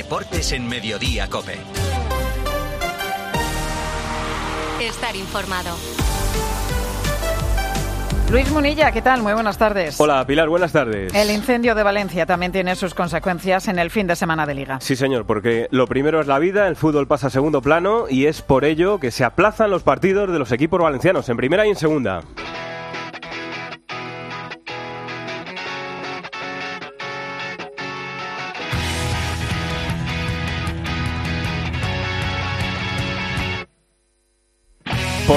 Deportes en Mediodía Cope. Estar informado. Luis Munilla, ¿qué tal? Muy buenas tardes. Hola, Pilar, buenas tardes. El incendio de Valencia también tiene sus consecuencias en el fin de semana de liga. Sí, señor, porque lo primero es la vida, el fútbol pasa a segundo plano y es por ello que se aplazan los partidos de los equipos valencianos en primera y en segunda.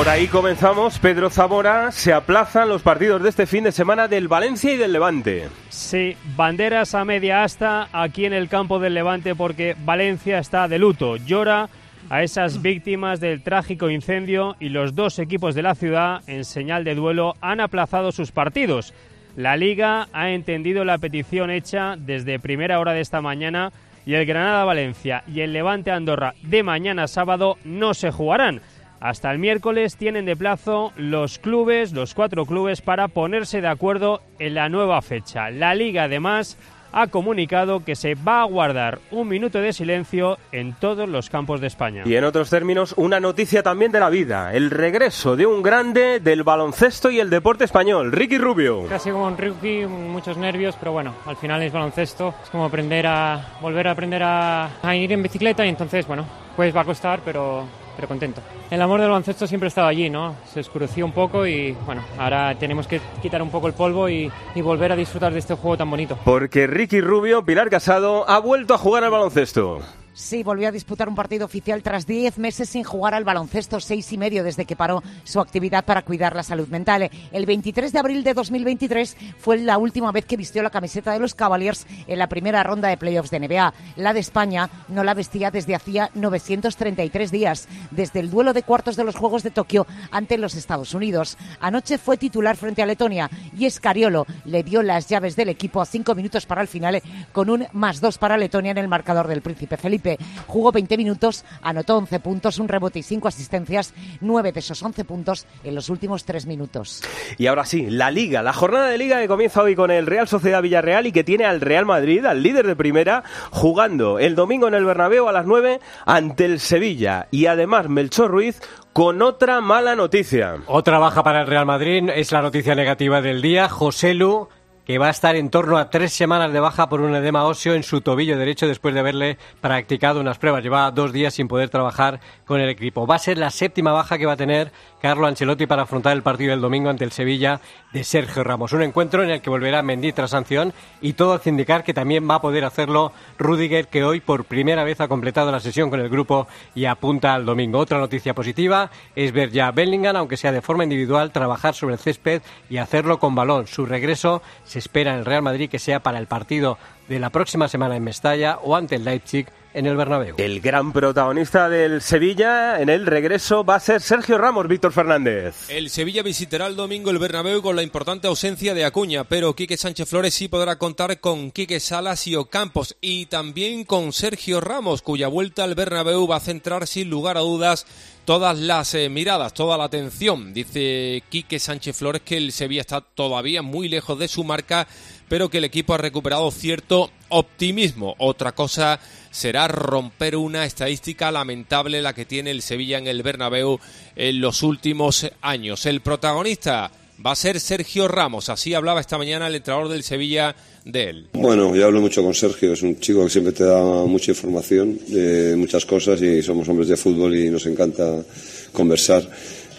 Por ahí comenzamos. Pedro Zamora, se aplazan los partidos de este fin de semana del Valencia y del Levante. Sí, banderas a media asta aquí en el campo del Levante porque Valencia está de luto. Llora a esas víctimas del trágico incendio y los dos equipos de la ciudad, en señal de duelo, han aplazado sus partidos. La liga ha entendido la petición hecha desde primera hora de esta mañana y el Granada Valencia y el Levante Andorra de mañana sábado no se jugarán. Hasta el miércoles tienen de plazo los clubes, los cuatro clubes, para ponerse de acuerdo en la nueva fecha. La liga además ha comunicado que se va a guardar un minuto de silencio en todos los campos de España. Y en otros términos, una noticia también de la vida, el regreso de un grande del baloncesto y el deporte español, Ricky Rubio. Casi como un Ricky, muchos nervios, pero bueno, al final es baloncesto, es como aprender a volver a aprender a, a ir en bicicleta y entonces, bueno, pues va a costar, pero pero contento. El amor del baloncesto siempre ha estado allí, ¿no? Se oscureció un poco y bueno, ahora tenemos que quitar un poco el polvo y, volver a disfrutar de este juego tan bonito. Porque Ricky Rubio, Pilar Casado, ha vuelto a jugar al baloncesto. Sí, volvió a disputar un partido oficial tras 10 meses sin jugar al baloncesto, seis y medio desde que paró su actividad para cuidar la salud mental. El 23 de abril de 2023 fue la última vez que vistió la camiseta de los Cavaliers en la primera ronda de playoffs de NBA. La de España no la vestía desde hacía 933 días, desde el duelo de cuartos de los Juegos de Tokio ante los Estados Unidos. Anoche fue titular frente a Letonia y Escariolo le dio las llaves del equipo a cinco minutos para el final con un más dos para Letonia en el marcador del Príncipe Felipe. Jugó 20 minutos, anotó 11 puntos, un rebote y 5 asistencias, 9 de esos 11 puntos en los últimos 3 minutos. Y ahora sí, la Liga, la jornada de Liga que comienza hoy con el Real Sociedad Villarreal y que tiene al Real Madrid, al líder de primera, jugando el domingo en el Bernabéu a las 9 ante el Sevilla. Y además Melchor Ruiz con otra mala noticia. Otra baja para el Real Madrid es la noticia negativa del día. José Lu que va a estar en torno a tres semanas de baja por un edema óseo en su tobillo derecho después de haberle practicado unas pruebas. Lleva dos días sin poder trabajar con el equipo. Va a ser la séptima baja que va a tener Carlo Ancelotti para afrontar el partido del domingo ante el Sevilla de Sergio Ramos. Un encuentro en el que volverá Mendy tras sanción y todo hace indicar que también va a poder hacerlo Rudiger, que hoy por primera vez ha completado la sesión con el grupo y apunta al domingo. Otra noticia positiva es ver ya a Bellingham, aunque sea de forma individual, trabajar sobre el césped y hacerlo con balón. Su regreso se espera en el Real Madrid que sea para el partido de la próxima semana en Mestalla o ante el Leipzig en el Bernabéu. El gran protagonista del Sevilla en el regreso va a ser Sergio Ramos, Víctor Fernández. El Sevilla visitará el domingo el Bernabéu con la importante ausencia de Acuña, pero Quique Sánchez Flores sí podrá contar con Quique Salas y Ocampos y también con Sergio Ramos, cuya vuelta al Bernabéu va a centrar sin lugar a dudas todas las eh, miradas, toda la atención. Dice Quique Sánchez Flores que el Sevilla está todavía muy lejos de su marca, pero que el equipo ha recuperado cierto optimismo. Otra cosa será romper una estadística lamentable la que tiene el Sevilla en el Bernabéu en los últimos años. El protagonista va a ser Sergio Ramos, así hablaba esta mañana el entrenador del Sevilla de él. Bueno, yo hablo mucho con Sergio, es un chico que siempre te da mucha información de muchas cosas y somos hombres de fútbol y nos encanta conversar.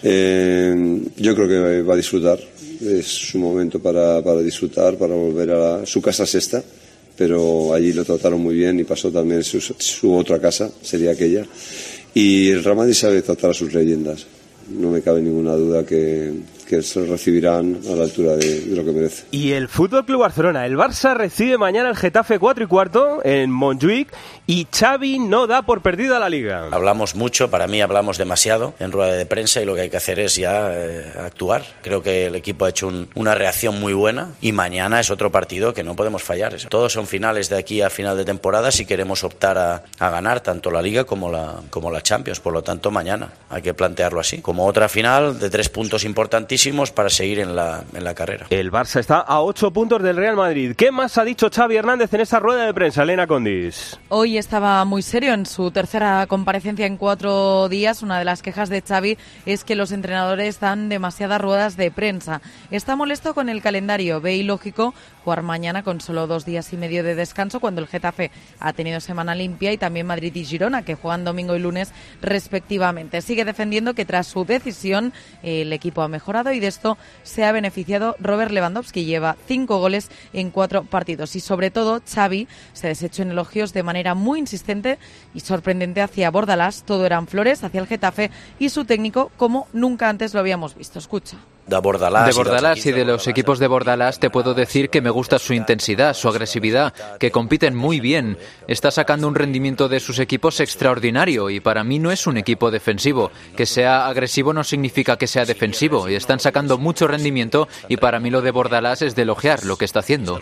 Eh, yo creo que va a disfrutar, es su momento para, para disfrutar, para volver a su casa sexta pero allí lo trataron muy bien y pasó también su, su otra casa, sería aquella. Y el Real Madrid sabe tratar a sus leyendas. No me cabe ninguna duda que, que se recibirán a la altura de, de, lo que merece. Y el Fútbol Club Barcelona, el Barça recibe mañana el Getafe 4 y cuarto en Montjuic y Xavi no da por perdida la liga. Hablamos mucho, para mí hablamos demasiado en rueda de prensa y lo que hay que hacer es ya eh, actuar. Creo que el equipo ha hecho un, una reacción muy buena y mañana es otro partido que no podemos fallar. Todos son finales de aquí a final de temporada si queremos optar a, a ganar tanto la liga como la, como la Champions. Por lo tanto, mañana hay que plantearlo así. Como otra final de tres puntos importantes fortísimos para seguir en la, en la carrera. El Barça está a 8 puntos del Real Madrid. ¿Qué más ha dicho Xavi Hernández en esa rueda de prensa, Elena Condis? Hoy estaba muy serio en su tercera comparecencia en cuatro días. Una de las quejas de Xavi es que los entrenadores dan demasiadas ruedas de prensa. Está molesto con el calendario. Ve ilógico jugar mañana con solo dos días y medio de descanso cuando el Getafe ha tenido semana limpia y también Madrid y Girona que juegan domingo y lunes respectivamente. Sigue defendiendo que tras su decisión el equipo ha mejorado y de esto se ha beneficiado Robert Lewandowski. Lleva cinco goles en cuatro partidos y sobre todo Xavi se desechó en elogios de manera muy insistente y sorprendente hacia Bordalás. Todo eran flores hacia el Getafe y su técnico como nunca antes lo habíamos visto. Escucha de Bordalás. De Bordalás y de los equipos de Bordalás te puedo decir que me gusta su intensidad, su agresividad, que compiten muy bien. Está sacando un rendimiento de sus equipos extraordinario y para mí no es un equipo defensivo. Que sea agresivo no significa que sea defensivo y están sacando mucho rendimiento y para mí lo de Bordalás es de elogiar lo que está haciendo.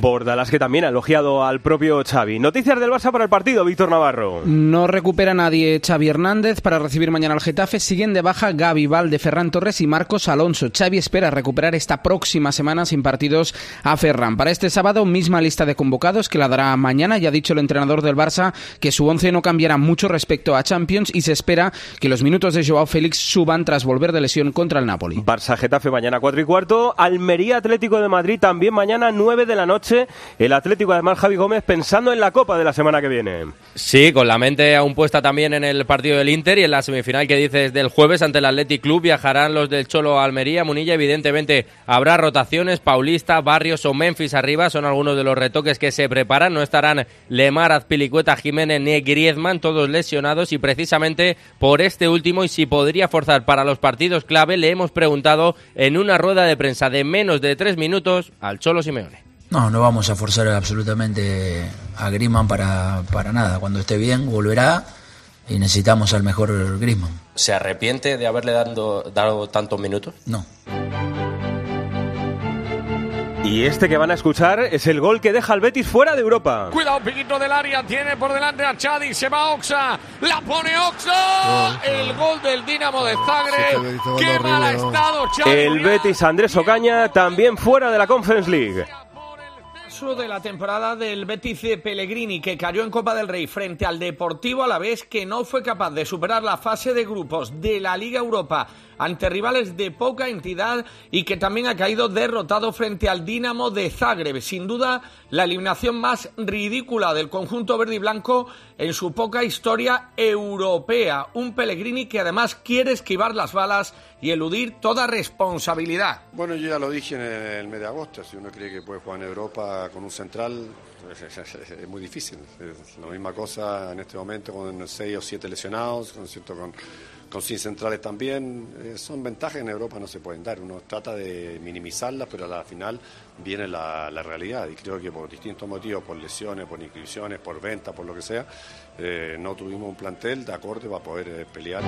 Bordalás que también ha elogiado al propio Xavi. Noticias del Barça para el partido, Víctor Navarro. No recupera nadie Xavi Hernández para recibir mañana al Getafe. Siguen de baja Gaby Valde, Ferran Torres y Marcos Alonso. Xavi espera recuperar esta próxima semana sin partidos a Ferran. Para este sábado, misma lista de convocados que la dará mañana. Ya ha dicho el entrenador del Barça que su once no cambiará mucho respecto a Champions y se espera que los minutos de Joao Félix suban tras volver de lesión contra el Napoli. Barça Getafe mañana 4 y cuarto. Almería Atlético de Madrid también mañana 9 de la noche. El Atlético además Javi Gómez pensando en la Copa de la semana que viene. Sí, con la mente aún puesta también en el partido del Inter y en la semifinal que dices del jueves ante el Athletic Club viajarán los del Cholo Almería Munilla. Evidentemente habrá rotaciones, Paulista, Barrios o Memphis arriba, son algunos de los retoques que se preparan. No estarán Lemar, Azpilicueta, Jiménez ni Griezmann, todos lesionados y precisamente por este último y si podría forzar para los partidos clave, le hemos preguntado en una rueda de prensa de menos de tres minutos al Cholo Simeone. No, no vamos a forzar absolutamente a Griezmann para, para nada. Cuando esté bien, volverá y necesitamos al mejor Griezmann. ¿Se arrepiente de haberle dado, dado tantos minutos? No. Y este que van a escuchar es el gol que deja al Betis fuera de Europa. Cuidado, piquito del área, tiene por delante a Chadi, se va Oxa, la pone Oxa, el gol del Dinamo de Zagreb. Qué mal ha estado Chadi. El Betis Andrés Ocaña también fuera de la Conference League de la temporada del Betis de Pellegrini, que cayó en Copa del Rey frente al Deportivo a la vez que no fue capaz de superar la fase de grupos de la Liga Europa ante rivales de poca entidad y que también ha caído derrotado frente al Dinamo de Zagreb. Sin duda, la eliminación más ridícula del conjunto verde y blanco en su poca historia europea. Un Pellegrini que además quiere esquivar las balas y eludir toda responsabilidad. Bueno, yo ya lo dije en el mes de agosto. Si uno cree que puede jugar en Europa con un central, es, muy difícil. Es la misma cosa en este momento con seis o siete lesionados, con, cierto, con con sin centrales también. Eh, son ventajas en Europa no se pueden dar. Uno trata de minimizarlas, pero a la final viene la, realidad. Y creo que por distintos motivos, por lesiones, por inscripciones, por venta, por lo que sea, eh, no tuvimos un plantel de acorde para poder eh, pelear.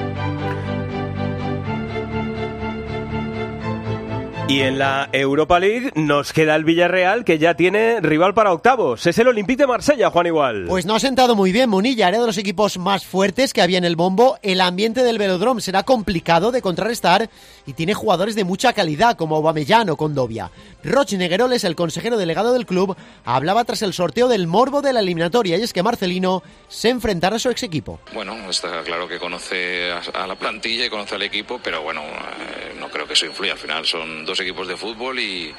Y en la Europa League nos queda el Villarreal, que ya tiene rival para octavos. Es el Olympique de Marsella, Juan Igual. Pues no ha sentado muy bien Munilla, era de los equipos más fuertes que había en el bombo. El ambiente del velodrome será complicado de contrarrestar y tiene jugadores de mucha calidad, como Aubameyang o Condovia. Roch Negueroles, el consejero delegado del club, hablaba tras el sorteo del morbo de la eliminatoria y es que Marcelino se enfrentará a su ex equipo. Bueno, está claro que conoce a la plantilla y conoce al equipo, pero bueno, eh, no creo que eso influya. Al final son dos equipos de fútbol y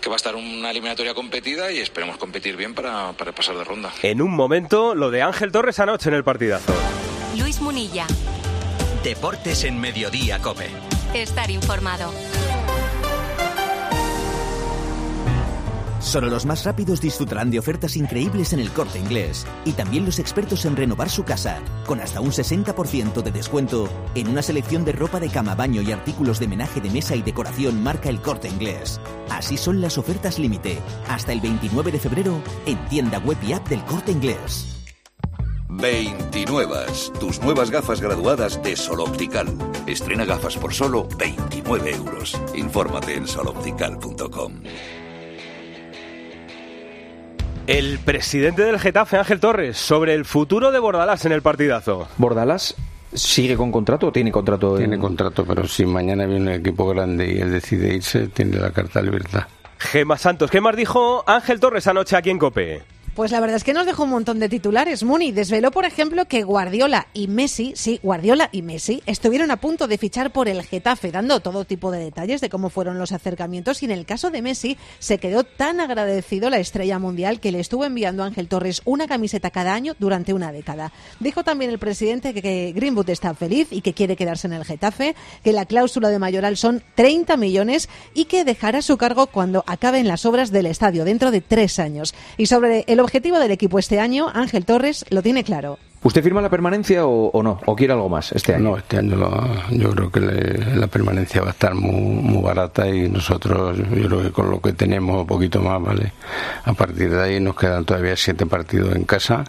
que va a estar una eliminatoria competida y esperemos competir bien para, para pasar de ronda. En un momento, lo de Ángel Torres anoche en el partidazo. Luis Munilla. Deportes en Mediodía, Cope. Estar informado. Solo los más rápidos disfrutarán de ofertas increíbles en el corte inglés. Y también los expertos en renovar su casa, con hasta un 60% de descuento en una selección de ropa de cama, baño y artículos de menaje de mesa y decoración marca el corte inglés. Así son las ofertas límite, hasta el 29 de febrero en tienda web y app del corte inglés. 29. Tus nuevas gafas graduadas de Sol Optical. Estrena gafas por solo 29 euros. Infórmate en soloptical.com. El presidente del Getafe, Ángel Torres, sobre el futuro de Bordalás en el partidazo. Bordalás ¿Sigue con contrato o tiene contrato? Tiene en- contrato, pero si mañana viene un equipo grande y él decide irse, tiene la carta de libertad. Gema Santos, ¿qué más dijo Ángel Torres anoche aquí en COPE? Pues la verdad es que nos dejó un montón de titulares. Muni desveló, por ejemplo, que Guardiola y Messi, sí, Guardiola y Messi, estuvieron a punto de fichar por el Getafe, dando todo tipo de detalles de cómo fueron los acercamientos. Y en el caso de Messi, se quedó tan agradecido la estrella mundial que le estuvo enviando a Ángel Torres una camiseta cada año durante una década. Dijo también el presidente que, Greenwood está feliz y que quiere quedarse en el Getafe, que la cláusula de mayoral son 30 millones y que dejará su cargo cuando acaben las obras del estadio dentro de tres años. Y sobre el objetivo del equipo este año, Ángel Torres lo tiene claro. ¿Usted firma la permanencia o, o no? ¿O quiere algo más este año? No, este año lo- yo creo que le- la permanencia va a estar muy, muy barata y nosotros, yo creo que con lo que tenemos, un poquito más, ¿vale? A partir de ahí nos quedan todavía siete partidos en casa,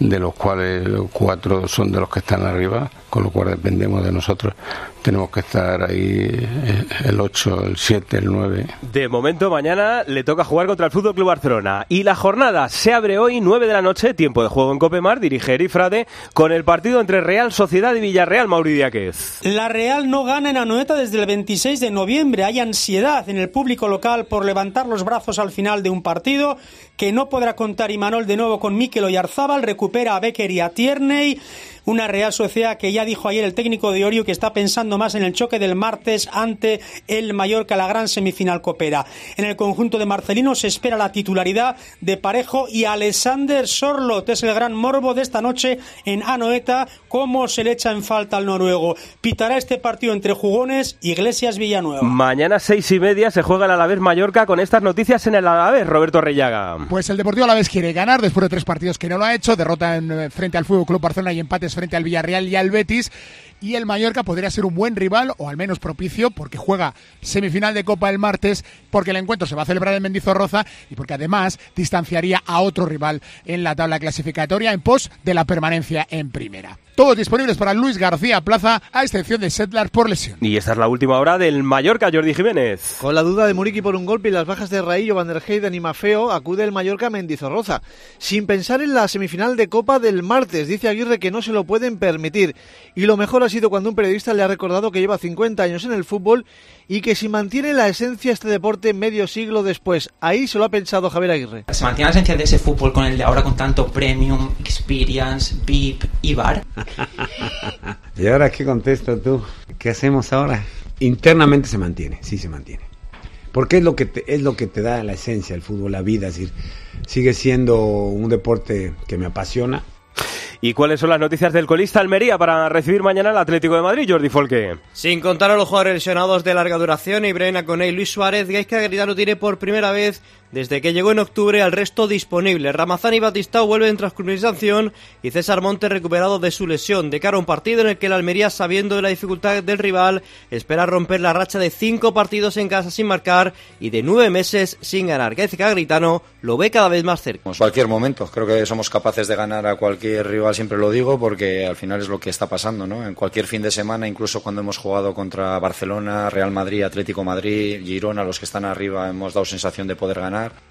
de los cuales cuatro son de los que están arriba, con lo cual dependemos de nosotros. Tenemos que estar ahí eh, el 8, el 7, el 9. De momento, mañana le toca jugar contra el Fútbol Club Barcelona. Y la jornada se abre hoy, 9 de la noche, tiempo de juego en Copemar, dirige Eri Frade, con el partido entre Real Sociedad y Villarreal, Mauri Díaz. La Real no gana en Anoeta desde el 26 de noviembre. Hay ansiedad en el público local por levantar los brazos al final de un partido que no podrá contar Imanol de nuevo con Mikel Oyarzábal, recupera a Becker y a Tierney. Una Real Sociedad que ya dijo ayer el técnico de Orio que está pensando más en el choque del martes ante el Mallorca, la gran semifinal copera. En el conjunto de Marcelino se espera la titularidad de Parejo y Alexander Sorlot. Es el gran morbo de esta noche en Anoeta, cómo se le echa en falta al noruego. Pitará este partido entre jugones Iglesias Villanueva. Mañana, seis y media, se juega el Alavés Mallorca con estas noticias en el Alavés, Roberto Rellaga. Pues el Deportivo Alavés quiere ganar después de tres partidos que no lo ha hecho, derrota en, eh, frente al Fútbol Club Barcelona y empates frente al Villarreal y al Betis. Y el Mallorca podría ser un buen rival, o al menos propicio, porque juega semifinal de Copa el martes, porque el encuentro se va a celebrar en Mendizorroza y porque además distanciaría a otro rival en la tabla clasificatoria en pos de la permanencia en primera. Todos disponibles para Luis García Plaza, a excepción de Settlers por lesión. Y esta es la última hora del Mallorca, Jordi Jiménez. Con la duda de Muriqui por un golpe y las bajas de Raillo, Van der Heyden y Mafeo, acude el Mallorca a Mendizorroza. Sin pensar en la semifinal de Copa del martes, dice Aguirre que no se lo pueden permitir. Y lo mejor ha sido cuando un periodista le ha recordado que lleva 50 años en el fútbol y que si mantiene la esencia este deporte medio siglo después. Ahí se lo ha pensado Javier Aguirre. Se mantiene la esencia de ese fútbol con el de ahora con tanto premium, experience, VIP y bar. ¿Y ahora qué contesto tú? ¿Qué hacemos ahora? Internamente se mantiene, sí se mantiene. Porque es lo que te, es lo que te da la esencia el fútbol, la vida, es decir, sigue siendo un deporte que me apasiona. ¿Y cuáles son las noticias del colista Almería para recibir mañana al Atlético de Madrid, Jordi Folque? Sin contar a los jugadores lesionados de larga duración, Ibrahim Coney y Luis Suárez, Gaisca Garitano tiene por primera vez desde que llegó en octubre al resto disponible. Ramazán y Batistao vuelven tras cumplir sanción y César Monte recuperado de su lesión. De cara a un partido en el que el Almería, sabiendo de la dificultad del rival, espera romper la racha de cinco partidos en casa sin marcar y de nueve meses sin ganar. Gaisca Garitano lo ve cada vez más cerca. Cualquier momento, creo que somos capaces de ganar a cualquier rival, siempre lo digo, porque al final es lo que está pasando, ¿no? En cualquier fin de semana, incluso cuando hemos jugado contra Barcelona, Real Madrid, Atlético Madrid, Girona, los que están arriba, hemos dado sensación de poder ganar ganar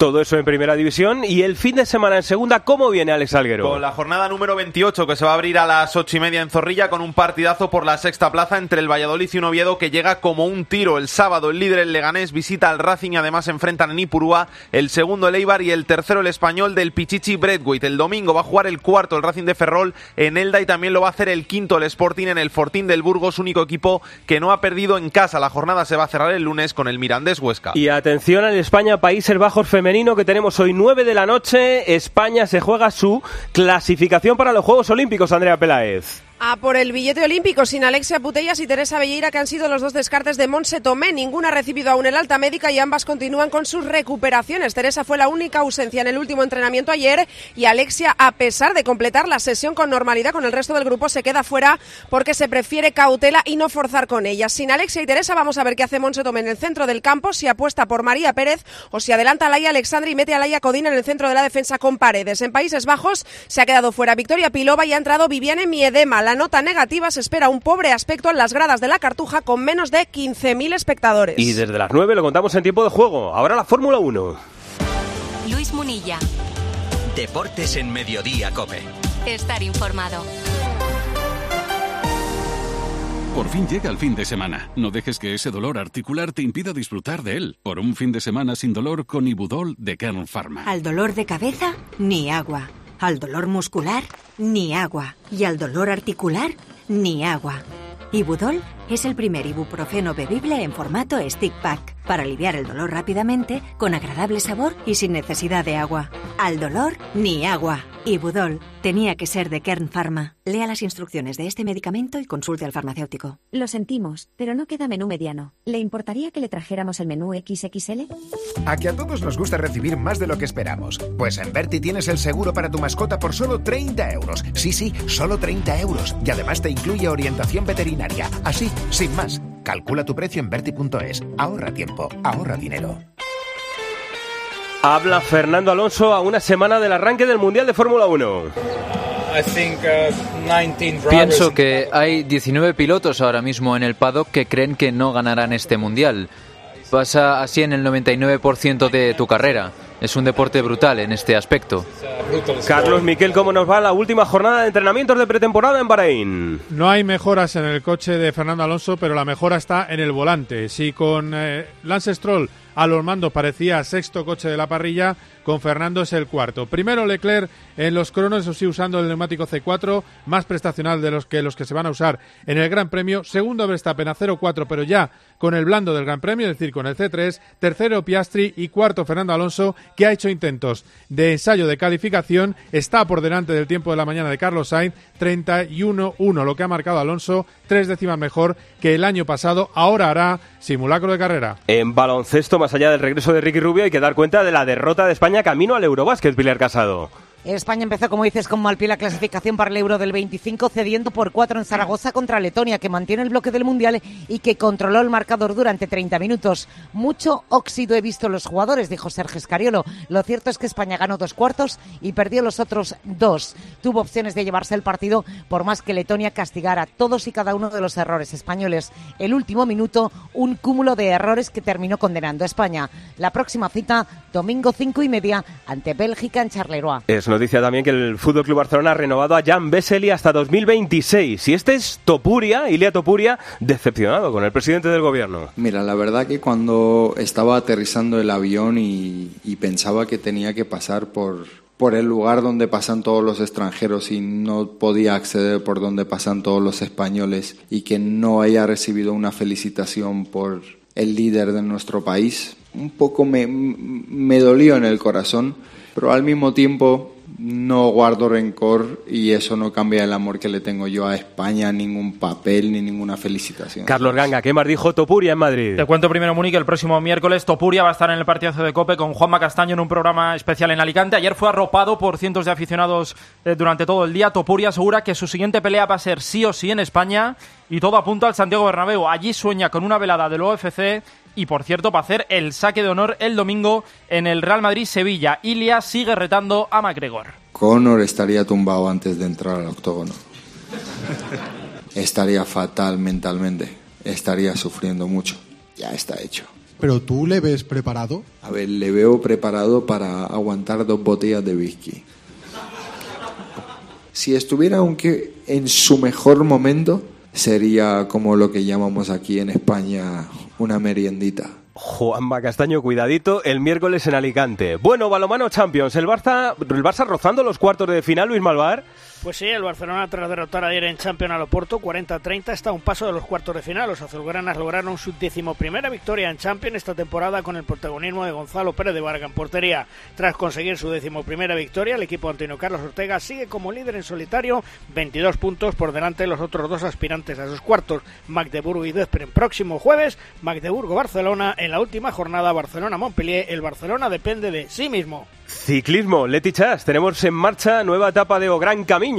todo eso en primera división y el fin de semana en segunda, ¿cómo viene Alex Alguero? Con la jornada número 28 que se va a abrir a las ocho y media en Zorrilla con un partidazo por la sexta plaza entre el Valladolid y un Oviedo que llega como un tiro. El sábado el líder el Leganés visita al Racing y además enfrentan en Ipurúa el segundo el Eibar y el tercero el español del Pichichi Bradwaite. El domingo va a jugar el cuarto el Racing de Ferrol en Elda y también lo va a hacer el quinto el Sporting en el Fortín del Burgos, único equipo que no ha perdido en casa. La jornada se va a cerrar el lunes con el Mirandés Huesca. Y atención al España Países Bajos femenino que tenemos hoy 9 de la noche. España se juega su clasificación para los Juegos Olímpicos, Andrea Peláez. A por el billete olímpico sin Alexia Putellas y Teresa Belleira, que han sido los dos descartes de Monse Tomé. Ninguna ha recibido aún el alta médica y ambas continúan con sus recuperaciones. Teresa fue la única ausencia en el último entrenamiento ayer y Alexia, a pesar de completar la sesión con normalidad con el resto del grupo, se queda fuera porque se prefiere cautela y no forzar con ellas. Sin Alexia y Teresa, vamos a ver qué hace Monse Tomé en el centro del campo, si apuesta por María Pérez o si adelanta a Laia Alexandra y mete a Laia Codina en el centro de la defensa con paredes. En Países Bajos se ha quedado fuera Victoria Pilova y ha entrado Viviane Miedema. La nota negativa se espera un pobre aspecto en las gradas de la Cartuja con menos de 15.000 espectadores. Y desde las 9 lo contamos en tiempo de juego. Ahora la Fórmula 1. Luis Munilla. Deportes en Mediodía, Cope. Estar informado. Por fin llega el fin de semana. No dejes que ese dolor articular te impida disfrutar de él. Por un fin de semana sin dolor con Ibudol de Kern Pharma. Al dolor de cabeza, ni agua. Al dolor muscular, ni agua. Y al dolor articular, ni agua. Ibudol es el primer ibuprofeno bebible en formato stick pack para aliviar el dolor rápidamente, con agradable sabor y sin necesidad de agua. Al dolor, ni agua. Ibudol tenía que ser de Kern Pharma. Lea las instrucciones de este medicamento y consulte al farmacéutico. Lo sentimos, pero no queda menú mediano. ¿Le importaría que le trajéramos el menú XXL? A que a todos nos gusta recibir más de lo que esperamos. Pues en Berti tienes el seguro para tu mascota por solo 30 euros. Sí, sí, solo 30 euros. Y además te incluye orientación veterinaria. Así, sin más. Calcula tu precio en Berti.es. Ahorra tiempo, ahorra dinero. Habla Fernando Alonso a una semana del arranque del Mundial de Fórmula 1. Pienso que hay 19 pilotos ahora mismo en el paddock que creen que no ganarán este Mundial. Pasa así en el 99% de tu carrera. Es un deporte brutal en este aspecto. Carlos Miquel, ¿cómo nos va la última jornada de entrenamientos de pretemporada en Bahrein? No hay mejoras en el coche de Fernando Alonso, pero la mejora está en el volante. Si con eh, Lance Stroll a los mandos parecía sexto coche de la parrilla, con Fernando es el cuarto. Primero Leclerc en los cronos, eso sí, usando el neumático C4, más prestacional de los que los que se van a usar en el Gran Premio. Segundo Verstappen a 0-4, pero ya con el blando del Gran Premio, es decir, con el C3. Tercero Piastri y cuarto Fernando Alonso, que ha hecho intentos de ensayo de calificación. Está por delante del tiempo de la mañana de Carlos Sainz, 31-1, lo que ha marcado Alonso, tres décimas mejor que el año pasado. Ahora hará simulacro de carrera. En baloncesto, más allá del regreso de Ricky Rubio, hay que dar cuenta de la derrota de España camino al Eurobásquet, Pilar Casado. España empezó, como dices, con mal pie la clasificación para el Euro del 25, cediendo por cuatro en Zaragoza contra Letonia, que mantiene el bloque del Mundial y que controló el marcador durante 30 minutos. Mucho óxido he visto los jugadores, dijo Sergio Escariolo. Lo cierto es que España ganó dos cuartos y perdió los otros dos. Tuvo opciones de llevarse el partido, por más que Letonia castigara todos y cada uno de los errores españoles. El último minuto, un cúmulo de errores que terminó condenando a España. La próxima cita, domingo cinco y media, ante Bélgica en Charleroi. Noticia también que el Fútbol Club Barcelona ha renovado a Jan Vesely hasta 2026. Y este es Topuria, Ilia Topuria, decepcionado con el presidente del gobierno. Mira, la verdad que cuando estaba aterrizando el avión y, pensaba que tenía que pasar por, por el lugar donde pasan todos los extranjeros y no podía acceder por donde pasan todos los españoles y que no haya recibido una felicitación por el líder de nuestro país, un poco me, me dolió en el corazón, pero al mismo tiempo no guardo rencor y eso no cambia el amor que le tengo yo a España, ningún papel ni ninguna felicitación. Carlos Ganga, ¿qué más dijo Topuria en Madrid? Te cuento primero, Múnich, el próximo miércoles Topuria va a estar en el partidazo de COPE con Juanma Castaño en un programa especial en Alicante. Ayer fue arropado por cientos de aficionados eh, durante todo el día. Topuria asegura que su siguiente pelea va a ser sí o sí en España y todo apunta al Santiago Bernabéu. Allí sueña con una velada del UFC y por cierto para hacer el saque de honor el domingo en el Real Madrid-Sevilla. Ilia sigue retando a McGregor. Conor estaría tumbado antes de entrar al octógono. Estaría fatal mentalmente. Estaría sufriendo mucho. Ya está hecho. ¿Pero tú le ves preparado? A ver, le veo preparado para aguantar dos botellas de whisky. Si estuviera aunque en su mejor momento, sería como lo que llamamos aquí en España una meriendita. Juanma Castaño, cuidadito, el miércoles en Alicante. Bueno, Balomano Champions, el Barça, el Barça rozando los cuartos de final, Luis Malvar. Pues sí, el Barcelona tras derrotar ayer en Champions al Oporto 40-30 está a un paso de los cuartos de final. Los azulgranas lograron su decimoprimera victoria en Champions esta temporada con el protagonismo de Gonzalo Pérez de Vargas en portería. Tras conseguir su decimoprimera victoria, el equipo Antonio Carlos Ortega sigue como líder en solitario, 22 puntos por delante de los otros dos aspirantes a sus cuartos, Magdeburgo y Despren. Próximo jueves, Magdeburgo-Barcelona en la última jornada Barcelona-Montpellier. El Barcelona depende de sí mismo. Ciclismo, Leti Chas, tenemos en marcha nueva etapa de O Gran Camino.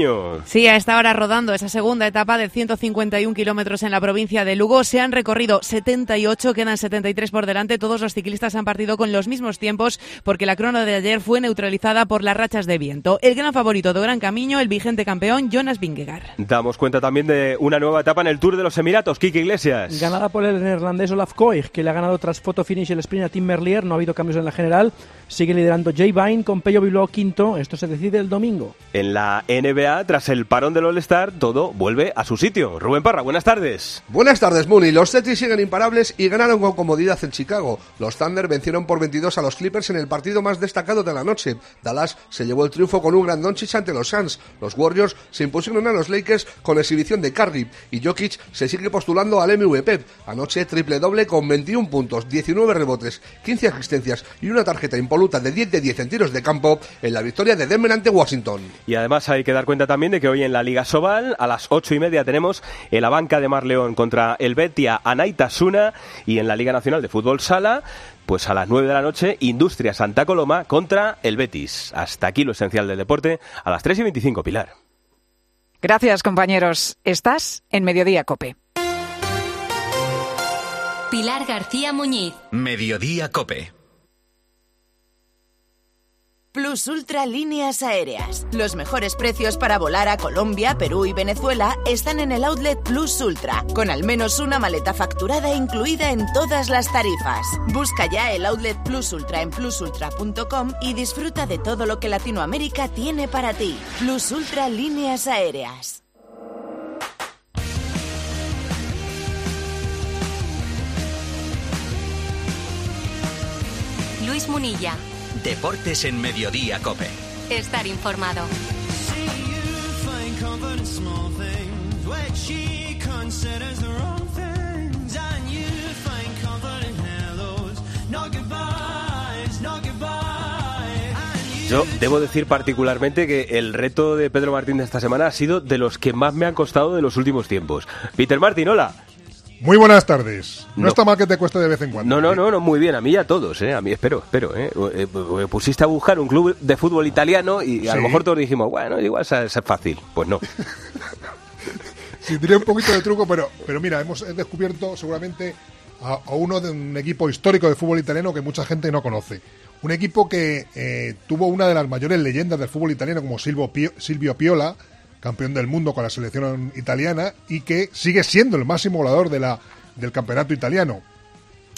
Sí, a esta hora rodando esa segunda etapa de 151 kilómetros en la provincia de Lugo. Se han recorrido 78, quedan 73 por delante. Todos los ciclistas han partido con los mismos tiempos porque la crono de ayer fue neutralizada por las rachas de viento. El gran favorito de Gran Camino, el vigente campeón Jonas Vingegaard. Damos cuenta también de una nueva etapa en el Tour de los Emiratos, Kike Iglesias. Ganada por el neerlandés Olaf Koig, que le ha ganado tras foto finish el sprint a Tim Merlier. No ha habido cambios en la general. Sigue liderando Jay Vine con Pello Bilbao quinto. Esto se decide el domingo. En la NBA NBA, tras el parón del All-Star, todo vuelve a su sitio. Rubén Parra, buenas tardes. Buenas tardes, Muni. Los Celtics siguen imparables y ganaron con comodidad en Chicago. Los Thunder vencieron por 22 a los Clippers en el partido más destacado de la noche. Dallas se llevó el triunfo con un gran Doncic ante los Suns. Los Warriors se impusieron a los Lakers con exhibición de Curry y Jokic se sigue postulando al MVP. Anoche triple doble con 21 puntos, 19 rebotes, 15 asistencias y una tarjeta impoluta de 10 de 10 en tiros de campo en la victoria de Denver ante Washington. Y además hay que dar cuenta también de que hoy en la Liga Sobal, a las ocho y media, tenemos en la banca de Mar León contra el Betia Anaitasuna y en la Liga Nacional de Fútbol Sala. Pues a las 9 de la noche, Industria Santa Coloma contra el Betis. Hasta aquí lo esencial del deporte. A las 3 y 25, Pilar. Gracias, compañeros. Estás en Mediodía Cope. Pilar García Muñiz. Mediodía Cope. Plus Ultra Líneas Aéreas. Los mejores precios para volar a Colombia, Perú y Venezuela están en el outlet Plus Ultra, con al menos una maleta facturada incluida en todas las tarifas. Busca ya el outlet Plus Ultra en plusultra.com y disfruta de todo lo que Latinoamérica tiene para ti. Plus Ultra Líneas Aéreas. Luis Munilla. Deportes en Mediodía Cope. Estar informado. Yo debo decir particularmente que el reto de Pedro Martín de esta semana ha sido de los que más me han costado de los últimos tiempos. Peter Martín, hola. Muy buenas tardes. No, No. está mal que te cueste de vez en cuando. No, no, no, no, muy bien, a mí y a todos, ¿eh? A mí espero, espero, ¿eh? Eh, Me pusiste a buscar un club de fútbol italiano y a lo mejor todos dijimos, bueno, igual es fácil. Pues no. Sí, diré un poquito de truco, pero, pero mira, hemos descubierto seguramente a, a uno de un equipo histórico de fútbol italiano que mucha gente no conoce. Un equipo que eh, tuvo una de las mayores leyendas del fútbol italiano como Silvio, Pio- Silvio Piola, campeón del mundo con la selección italiana y que sigue siendo el máximo goleador de la, del campeonato italiano.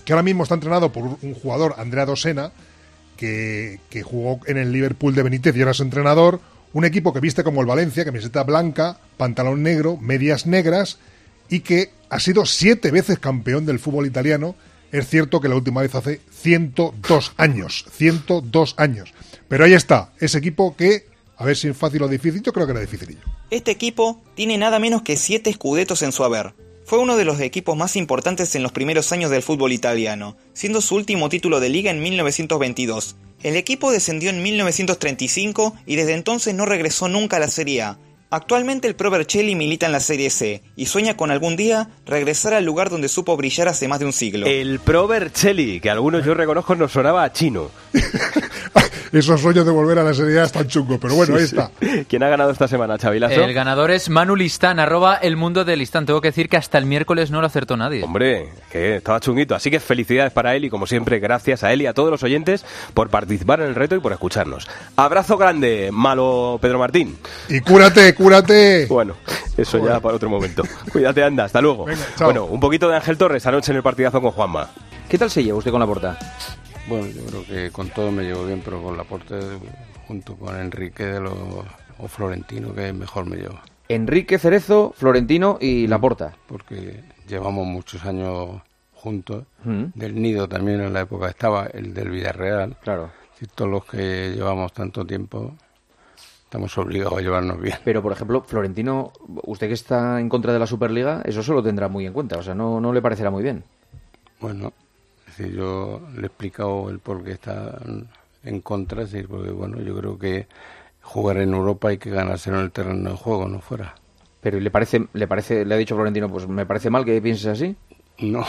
Que ahora mismo está entrenado por un jugador, Andrea Dosena, que, que jugó en el Liverpool de Benítez y ahora es entrenador. Un equipo que viste como el Valencia, camiseta blanca, pantalón negro, medias negras y que ha sido siete veces campeón del fútbol italiano. Es cierto que la última vez hace 102 años. 102 años. Pero ahí está, ese equipo que, a ver si es fácil o difícil, yo creo que era dificilillo. Este equipo tiene nada menos que siete escudetos en su haber. Fue uno de los equipos más importantes en los primeros años del fútbol italiano, siendo su último título de liga en 1922. El equipo descendió en 1935 y desde entonces no regresó nunca a la Serie A. Actualmente el Pro Vercelli milita en la Serie C y sueña con algún día regresar al lugar donde supo brillar hace más de un siglo. El Pro Vercelli, que algunos yo reconozco nos sonaba a chino. Esos sueños de volver a la Serie A están chungos, pero bueno, ahí está. sí. ¿Quién ha ganado esta semana, Chavilazo? El ganador es Manu Listán, arroba el mundo del Listán. Tengo que decir que hasta el miércoles no lo acertó nadie. Hombre, que estaba chunguito. Así que felicidades para él y como siempre, gracias a él y a todos los oyentes por participar en el reto y por escucharnos. Abrazo grande, malo Pedro Martín. Y cúrate, cúrate. Bueno, eso ya para otro momento. Cuídate, anda, hasta luego. chao. Bueno, un poquito de Ángel Torres anoche en el partidazo con Juanma. ¿Qué tal se lleva usted con la porta? Bueno, yo creo que con todo me llevo bien, pero con Laporte, junto con Enrique de los, o Florentino, que mejor me llevo. Enrique Cerezo, Florentino y Laporta. Porque llevamos muchos años juntos. Mm. Del Nido también en la época estaba, el del Villarreal. Claro. Y todos los que llevamos tanto tiempo estamos obligados a llevarnos bien. Pero, por ejemplo, Florentino, usted que está en contra de la Superliga, eso se lo tendrá muy en cuenta. O sea, no, no le parecerá muy bien. Bueno, es decir, yo le he explicado el por qué está en contra, es decir, porque bueno, yo creo que jugar en Europa hay que ganárselo en el terreno de juego, no fuera. Pero ¿le parece, le parece, le ha dicho Florentino, pues me parece mal que pienses así? No,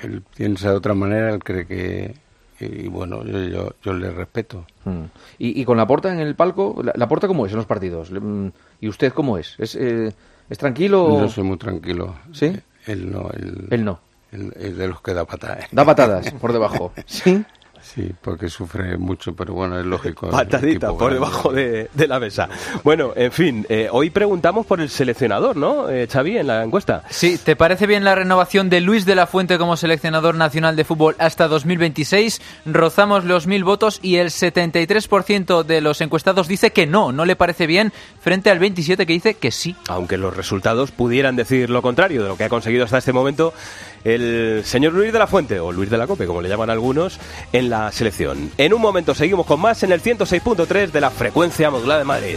él piensa de otra manera, él cree que... Y bueno, yo, yo, yo le respeto. Mm. ¿Y, y con la porta en el palco? ¿La, la porta cómo es en los partidos? Mm, ¿Y usted cómo es? ¿Es, eh, ¿es tranquilo? o- Yo soy muy tranquilo. ¿Sí? Él no. Él, Él no. Es de los que da patadas. Da patadas por debajo. ¿Sí? Sí, porque sufre mucho, pero bueno, es lógico. Patadita por debajo de, de, la mesa. Bueno, en fin, eh, hoy preguntamos por el seleccionador, ¿no, eh, Xavi, en la encuesta? Sí, ¿te parece bien la renovación de Luis de la Fuente como seleccionador nacional de fútbol hasta 2026? Rozamos los mil votos y el 73% de los encuestados dice que no, no le parece bien, frente al 27% que dice que sí. Aunque los resultados pudieran decir lo contrario de lo que ha conseguido hasta este momento el señor Luis de la Fuente, o Luis de la Cope, como le llaman algunos, en la selección. En un momento seguimos con más en el 106.3 de la frecuencia modulada de Madrid.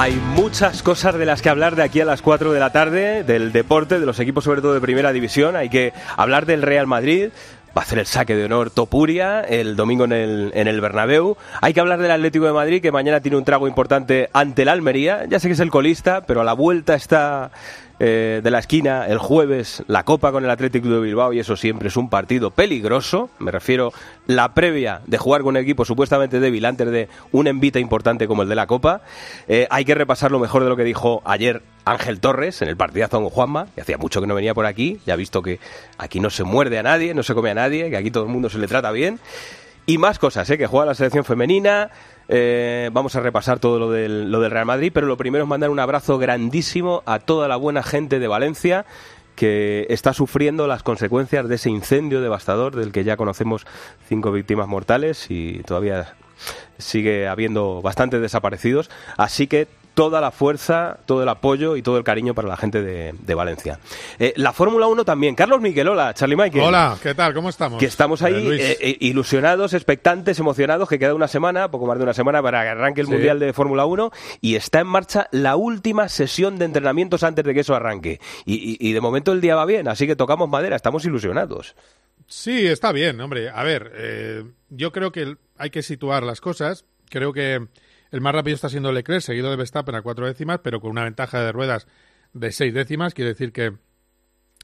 Hay muchas cosas de las que hablar de aquí a las 4 de la tarde, del deporte, de los equipos sobre todo de primera división. Hay que hablar del Real Madrid, va a hacer el saque de honor Topuria el domingo en el, en el Bernabéu. Hay que hablar del Atlético de Madrid, que mañana tiene un trago importante ante el Almería. Ya sé que es el colista, pero a la vuelta está eh, de la esquina el jueves la Copa con el Atlético de Bilbao y eso siempre es un partido peligroso. Me refiero la previa de jugar con un equipo supuestamente débil antes de un envite importante como el de la Copa. Eh, hay que repasar lo mejor de lo que dijo ayer Ángel Torres en el partidazo con Juanma, que hacía mucho que no venía por aquí. Ya ha visto que aquí no se muerde a nadie, no se come a nadie, que aquí todo el mundo se le trata bien. Y más cosas, ¿eh? que juega la selección femenina, eh, vamos a repasar todo lo lo del Real Madrid, pero lo primero es mandar un abrazo grandísimo a toda la buena gente de Valencia que está sufriendo las consecuencias de ese incendio devastador del que ya conocemos cinco víctimas mortales y todavía sigue habiendo bastantes desaparecidos. Así que toda la fuerza, todo el apoyo y todo el cariño para la gente de, Valencia. Eh, la Fórmula 1 también. Carlos Miquel, hola, Charlie Michael. Hola, ¿qué tal? ¿Cómo estamos? Que estamos ahí eh, eh, ilusionados, expectantes, emocionados, que queda una semana, poco más de una semana para que arranque el Mundial de Fórmula 1 y está en marcha la última sesión de entrenamientos antes de que eso arranque. Y, y de momento el día va bien, así que tocamos madera, estamos ilusionados. Sí, está bien, hombre. A ver, yo creo que hay que situar las cosas. Creo que el más rápido está siendo Leclerc, seguido de Verstappen a cuatro décimas, pero con una ventaja de ruedas de seis décimas. Quiere decir que,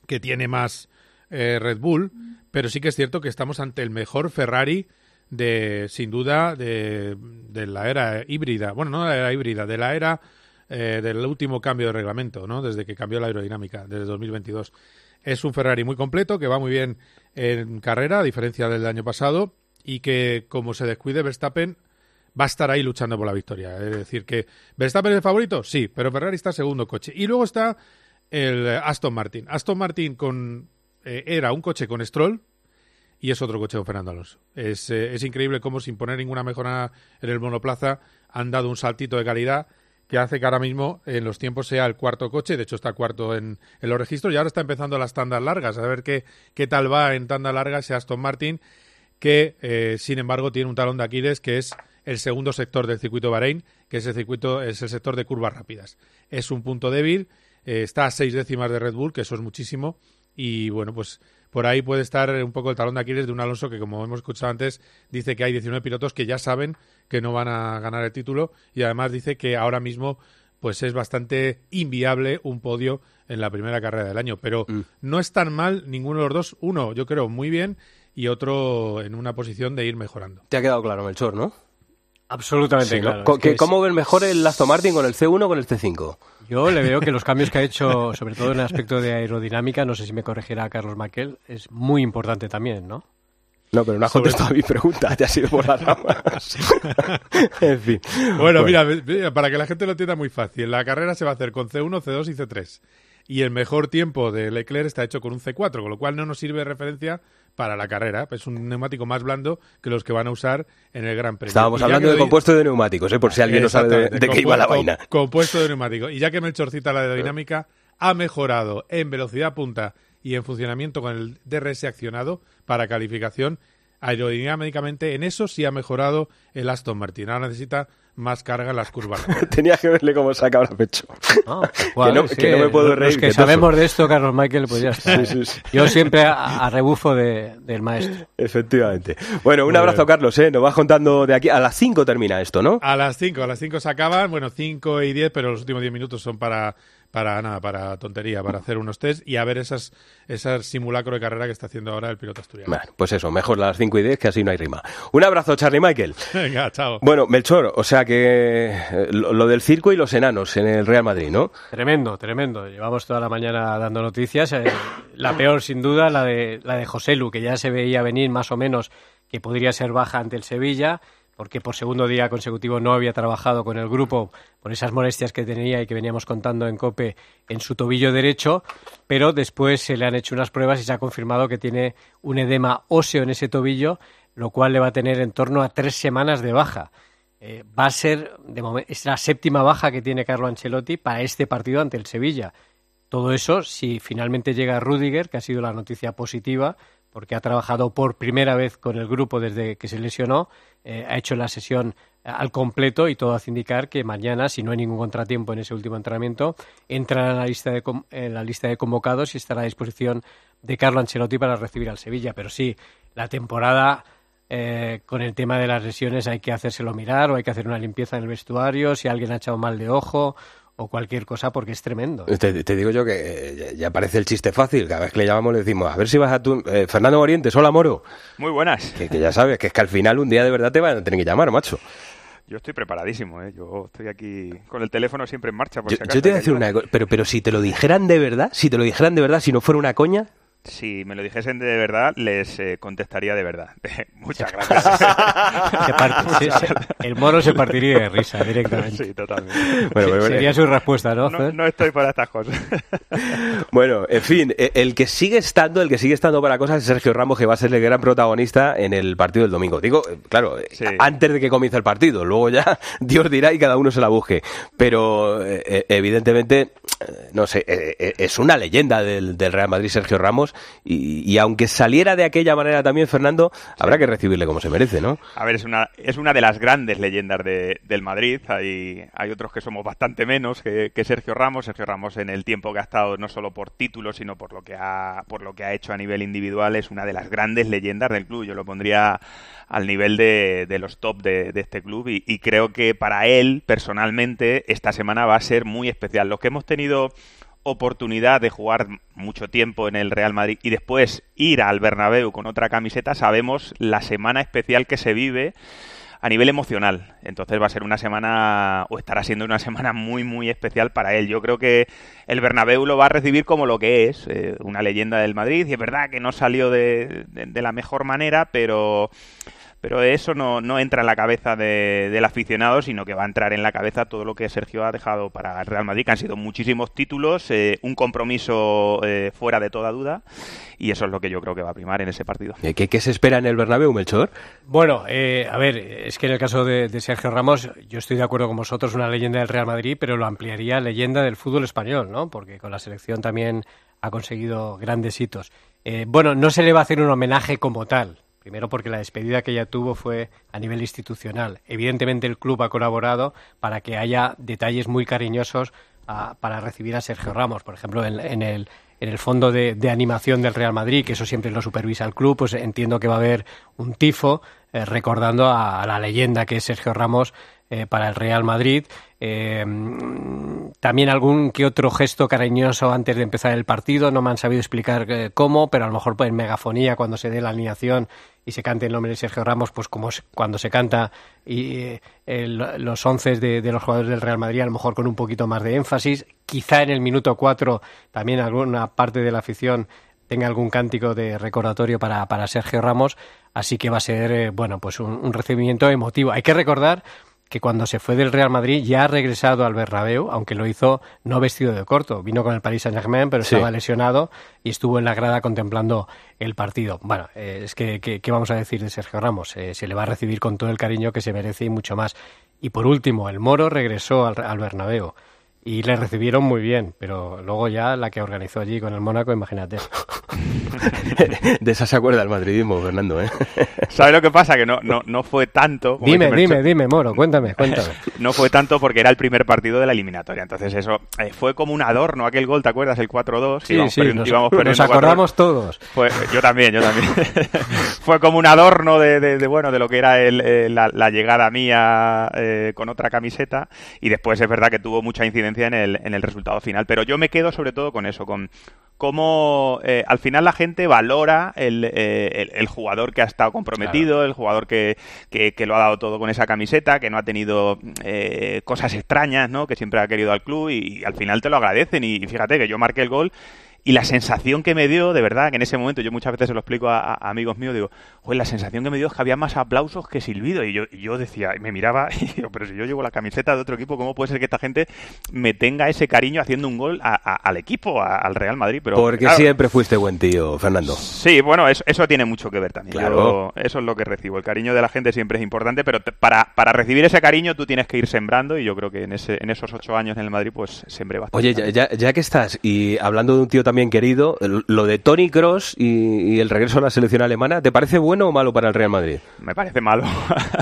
que tiene más eh, Red Bull, pero sí que es cierto que estamos ante el mejor Ferrari de, sin duda, de, la era híbrida. Bueno, no de la era híbrida, de la era eh, del último cambio de reglamento, ¿no? Desde que cambió la aerodinámica, desde 2022. Es un Ferrari muy completo, que va muy bien en carrera, a diferencia del año pasado, y que como se descuide Verstappen va a estar ahí luchando por la victoria. Es decir, que Verstappen es el favorito, sí, pero Ferrari está segundo coche. Y luego está el Aston Martin. Aston Martin con, eh, era un coche con Stroll y es otro coche con Fernando Alonso. Es, eh, es increíble cómo sin poner ninguna mejora en el monoplaza han dado un saltito de calidad que hace que ahora mismo en los tiempos sea el cuarto coche, de hecho está cuarto en, los registros y ahora está empezando las tandas largas, a ver qué, qué tal va en tandas largas ese Aston Martin, que eh, sin embargo tiene un talón de Aquiles que es el segundo sector del circuito Bahrein, que es el circuito, es el sector de curvas rápidas. Es un punto débil, eh, está a seis décimas de Red Bull, que eso es muchísimo, y bueno, pues por ahí puede estar un poco el talón de Aquiles de un Alonso que, como hemos escuchado antes, dice que hay 19 pilotos que ya saben que no van a ganar el título y además dice que ahora mismo pues es bastante inviable un podio en la primera carrera del año. Pero mm. no es tan mal ninguno de los dos. Uno, yo creo, muy bien y otro en una posición de ir mejorando. Te ha quedado claro, Melchor, ¿no? Absolutamente claro. ¿Cómo ven mejor el Aston Martin con el C1 o con el C5? Yo le veo que los cambios que ha hecho, sobre todo en el aspecto de aerodinámica, no sé si me corregirá Carlos Maquel, es muy importante también, ¿no? No, pero no has Sobre- contestado a mi pregunta, te has ido por las ramas. en fin. Bueno, mira, mira, para que la gente lo entienda muy fácil, la carrera se va a hacer con C1, C2 y C3. Y el mejor tiempo de Leclerc está hecho con un C4, con lo cual no nos sirve de referencia para la carrera. Es un neumático más blando que los que van a usar en el Gran Premio. Estábamos hablando de compuesto de neumáticos, ¿eh? por si alguien no sabe de, qué iba la vaina. com- Compuesto de neumático. Y ya que Melchor cita la aerodinámica, ha mejorado en velocidad punta y en funcionamiento con el DRS accionado para calificación. Aerodinámicamente, en eso sí ha mejorado el Aston Martin. Ahora necesita más carga en las curvas. Tenía que verle cómo sacaba el pecho. que, ¿Cuál? no, Sí, que no me puedo los reír. que que toso. sabemos de esto, Carlos Michael, pues ya está. Sí, sí, sí. Yo siempre a, a rebufo de- del maestro. Efectivamente. Bueno, un Muy abrazo, bien. Carlos. ¿eh? Nos vas contando de aquí. A las 5 termina esto, ¿no? A las 5, a las 5 se acaban, bueno, 5 y 10, pero los últimos 10 minutos son para para nada, para tontería, para hacer unos test y a ver esas esas simulacro de carrera que está haciendo ahora el piloto asturiano. Bueno, pues eso, mejor las 5 y 10, que así no hay rima. Un abrazo, Charlie Michael. Venga, chao. Bueno, Melchor, o sea que eh, lo, lo del circo y los enanos en el Real Madrid, ¿no? Tremendo, tremendo. Llevamos toda la mañana dando noticias. Eh, la peor, sin duda, la de, la de José Lu, que ya se veía venir más o menos que podría ser baja ante el Sevilla, porque por segundo día consecutivo no había trabajado con el grupo por esas molestias que tenía y que veníamos contando en COPE en su tobillo derecho, pero después se le han hecho unas pruebas y se ha confirmado que tiene un edema óseo en ese tobillo, lo cual le va a tener en torno a tres semanas de baja. Eh, va a ser, de momen- es la séptima baja que tiene Carlo Ancelotti para este partido ante el Sevilla. Todo eso, si finalmente llega Rudiger, que ha sido la noticia positiva, porque ha trabajado por primera vez con el grupo desde que se lesionó, eh, ha hecho la sesión al completo y todo hace indicar que mañana, si no hay ningún contratiempo en ese último entrenamiento, entrará en la lista de, en la lista de convocados y estará a disposición de Carlo Ancelotti para recibir al Sevilla. Pero sí, la temporada eh, con el tema de las lesiones hay que hacérselo mirar o hay que hacer una limpieza en el vestuario, si alguien ha echado mal de ojo o cualquier cosa, porque es tremendo. Te, te digo yo que eh, ya, parece el chiste fácil. Cada vez que le llamamos le decimos, a ver si vas a tu... eh, Fernando Morientes, hola Moro. Muy buenas. Que, que ya sabes, que es que al final un día de verdad te van a tener que llamar, macho. Yo estoy preparadísimo, ¿eh? Yo estoy aquí con el teléfono siempre en marcha. Por Yo, si acaso yo te voy a decir una cosa, pero, pero si te lo dijeran de verdad, si te lo dijeran de verdad, si no fuera una coña, Si me lo dijesen de verdad, les eh, contestaría de verdad. Muchas gracias. Se parte- se- se- el moro se partiría de risa directamente. Sí, totalmente. Bueno, pero- Sería su respuesta, ¿no? No, estoy para estas cosas. Bueno, en fin, e- el que sigue estando, el que sigue estando para cosas es Sergio Ramos, que va a ser el gran protagonista en el partido del domingo. Digo, eh, claro, eh, antes de que comience el partido, luego ya Dios dirá y cada uno se la busque. Pero eh, eh, evidentemente, eh, no sé, eh, eh, es una leyenda del, del Real Madrid Sergio Ramos y, y aunque saliera de aquella manera también Fernando, habrá que recibirle como se merece, ¿no? A ver, es una, es una de las grandes leyendas de- del Madrid. Hay, hay otros que somos bastante menos que, que Sergio Ramos. Sergio Ramos en el tiempo que ha estado, no solo por títulos, sino por lo que ha, por lo que ha hecho a nivel individual, es una de las grandes leyendas del club. Yo lo pondría al nivel de, de los top de, de este club y, y creo que para él, personalmente, esta semana va a ser muy especial. Los que hemos tenido oportunidad de jugar mucho tiempo en el Real Madrid y después ir al Bernabéu con otra camiseta, sabemos la semana especial que se vive a nivel emocional. Entonces va a ser una semana, o estará siendo una semana muy, muy especial para él. Yo creo que el Bernabéu lo va a recibir como lo que es, eh, una leyenda del Madrid. Y es verdad que no salió de, de- de la mejor manera, pero pero eso no, no entra en la cabeza de- del aficionado, sino que va a entrar en la cabeza todo lo que Sergio ha dejado para el Real Madrid, que han sido muchísimos títulos, eh, un compromiso eh, fuera de toda duda, y eso es lo que yo creo que va a primar en ese partido. ¿Qué, qué se espera en el Bernabéu, Melchor? Bueno, eh, a ver, es que en el caso de, de Sergio Ramos, yo estoy de acuerdo con vosotros, una leyenda del Real Madrid, pero lo ampliaría a leyenda del fútbol español, ¿no? Porque con la selección también ha conseguido grandes hitos. Eh, bueno, no se le va a hacer un homenaje como tal. Primero porque la despedida que ella tuvo fue a nivel institucional. Evidentemente el club ha colaborado para que haya detalles muy cariñosos ah, para recibir a Sergio Ramos. Por ejemplo, en, el, en el fondo de, animación del Real Madrid, que eso siempre lo supervisa el club, pues entiendo que va a haber un tifo eh, recordando a, la leyenda que es Sergio Ramos eh, para el Real Madrid. Eh, también algún que otro gesto cariñoso antes de empezar el partido. No me han sabido explicar cómo, pero a lo mejor pues, en megafonía cuando se dé la alineación y se cante el nombre de Sergio Ramos, pues como cuando se canta y los once de, los jugadores del Real Madrid, a lo mejor con un poquito más de énfasis. Quizá en el minuto cuatro también alguna parte de la afición tenga algún cántico de recordatorio para, para Sergio Ramos, así que va a ser, bueno, pues un, un recibimiento emotivo. Hay que recordar que cuando se fue del Real Madrid ya ha regresado al Bernabéu, aunque lo hizo no vestido de corto. Vino con el Paris Saint-Germain, pero estaba lesionado y estuvo en la grada contemplando el partido. Bueno, eh, es que, ¿qué vamos a decir de Sergio Ramos? Eh, se le va a recibir con todo el cariño que se merece y mucho más. Y por último, el Moro regresó al, al Bernabéu y le recibieron muy bien, pero luego ya la que organizó allí con el Mónaco, imagínate. de esa se acuerda el madridismo, Fernando, ¿eh? ¿Sabes lo que pasa? Que no, no, no fue tanto... Dime, dime, dime, Moro, cuéntame, cuéntame. no fue tanto porque era el primer partido de la eliminatoria, entonces eso eh, fue como un adorno aquel gol, ¿te acuerdas? El 4-2. Sí, sí, nos, acordamos todos. yo también, yo también. fue como un adorno de, de, bueno, de lo que era el, eh, la, llegada mía eh, con otra camiseta y después es verdad que tuvo mucha incidencia en el, en el resultado final. Pero yo me quedo sobre todo con eso, con cómo eh, al final la gente valora el, eh, el, jugador que ha estado comprometido, el jugador que, que, lo ha dado todo con esa camiseta, que no ha tenido eh, cosas extrañas, ¿no? que siempre ha querido al club y, al final te lo agradecen. Y, y fíjate que yo marqué el gol y la sensación que me dio, de verdad, que en ese momento, yo muchas veces se lo explico a, amigos míos, digo, joder, la sensación que me dio es que había más aplausos que silbido. Y yo, yo decía, me miraba y digo, pero si yo llevo la camiseta de otro equipo, ¿cómo puede ser que esta gente me tenga ese cariño haciendo un gol al equipo, al Real Madrid? Pero, Porque siempre fuiste buen tío, Fernando. Sí, bueno, eso, eso tiene mucho que ver también. Claro. eso es lo que recibo. El cariño de la gente siempre es importante, pero para, para recibir ese cariño tú tienes que ir sembrando y yo creo que en, ese, en esos ocho años en el Madrid, pues sembré bastante. Oye, ya, ya, ya que estás, y hablando de un tío también querido, lo de Tony Cross y, el regreso a la selección alemana, ¿te parece bueno o malo para el Real Madrid? Me parece malo.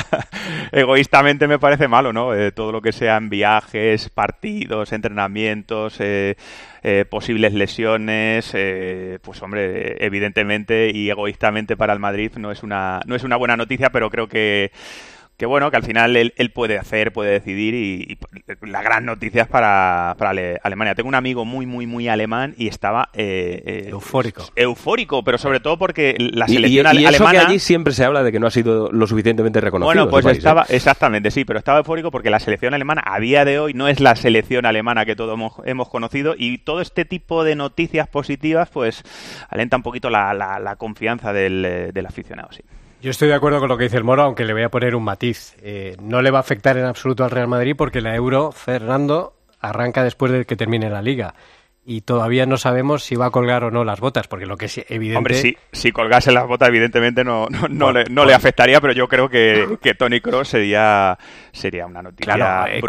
Egoístamente me parece malo, ¿no? Eh, todo lo que sean viajes, partidos, entrenamientos, eh, eh, posibles lesiones, pues hombre, evidentemente y egoístamente para el Madrid no es una no es una buena noticia, pero creo que que bueno, que al final él, puede hacer, puede decidir y, la gran noticia es para, para Alemania. Tengo un amigo muy, muy, muy alemán y estaba... Eh, eh, eufórico. Eufórico, pero sobre todo porque la selección y, y, y eso que allí siempre se habla de que no ha sido lo suficientemente reconocido. Bueno, pues ¿eh? estaba, exactamente, sí, pero estaba eufórico porque la selección alemana a día de hoy no es la selección alemana que todos hemos, conocido y todo este tipo de noticias positivas pues alenta un poquito la, la, confianza del, del aficionado, sí. Yo estoy de acuerdo con lo que dice el Moro, aunque le voy a poner un matiz. Eh, no le va a afectar en absoluto al Real Madrid porque la Euro, Fernando, arranca después de que termine la liga. Y todavía no sabemos si va a colgar o no las botas, porque lo que es evidente... Hombre, si, si colgase las botas, evidentemente no, no, le, no le, afectaría, pero yo creo que, que Tony Cross sería, sería una noticia claro, eh,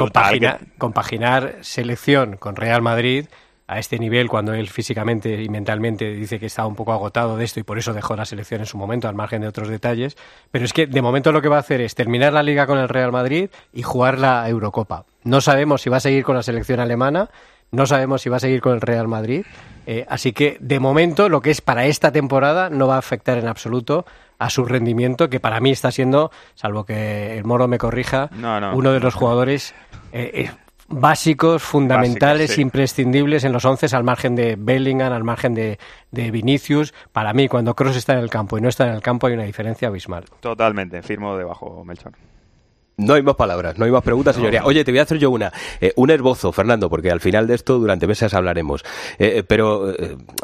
compaginar selección con Real Madrid a este nivel cuando él físicamente y mentalmente dice que estaba un poco agotado de esto y por eso dejó la selección en su momento, al margen de otros detalles. Pero es que de momento lo que va a hacer es terminar la liga con el Real Madrid y jugar la Eurocopa. No sabemos si va a seguir con la selección alemana, no sabemos si va a seguir con el Real Madrid. Eh, así que de momento lo que es para esta temporada no va a afectar en absoluto a su rendimiento, que para mí está siendo, salvo que el Moro me corrija, uno de los jugadores eh, eh, básicos, fundamentales, imprescindibles en los once, al margen de Bellingham, al margen de, de Vinicius. Para mí, cuando Cross está en el campo y no está en el campo, hay una diferencia abismal. Totalmente, firmo debajo, Melchor. No hay más palabras, no hay más preguntas, señoría. Oye, te voy a hacer yo una. Eh, un esbozo, Fernando, porque al final de esto durante meses hablaremos. Eh, eh, pero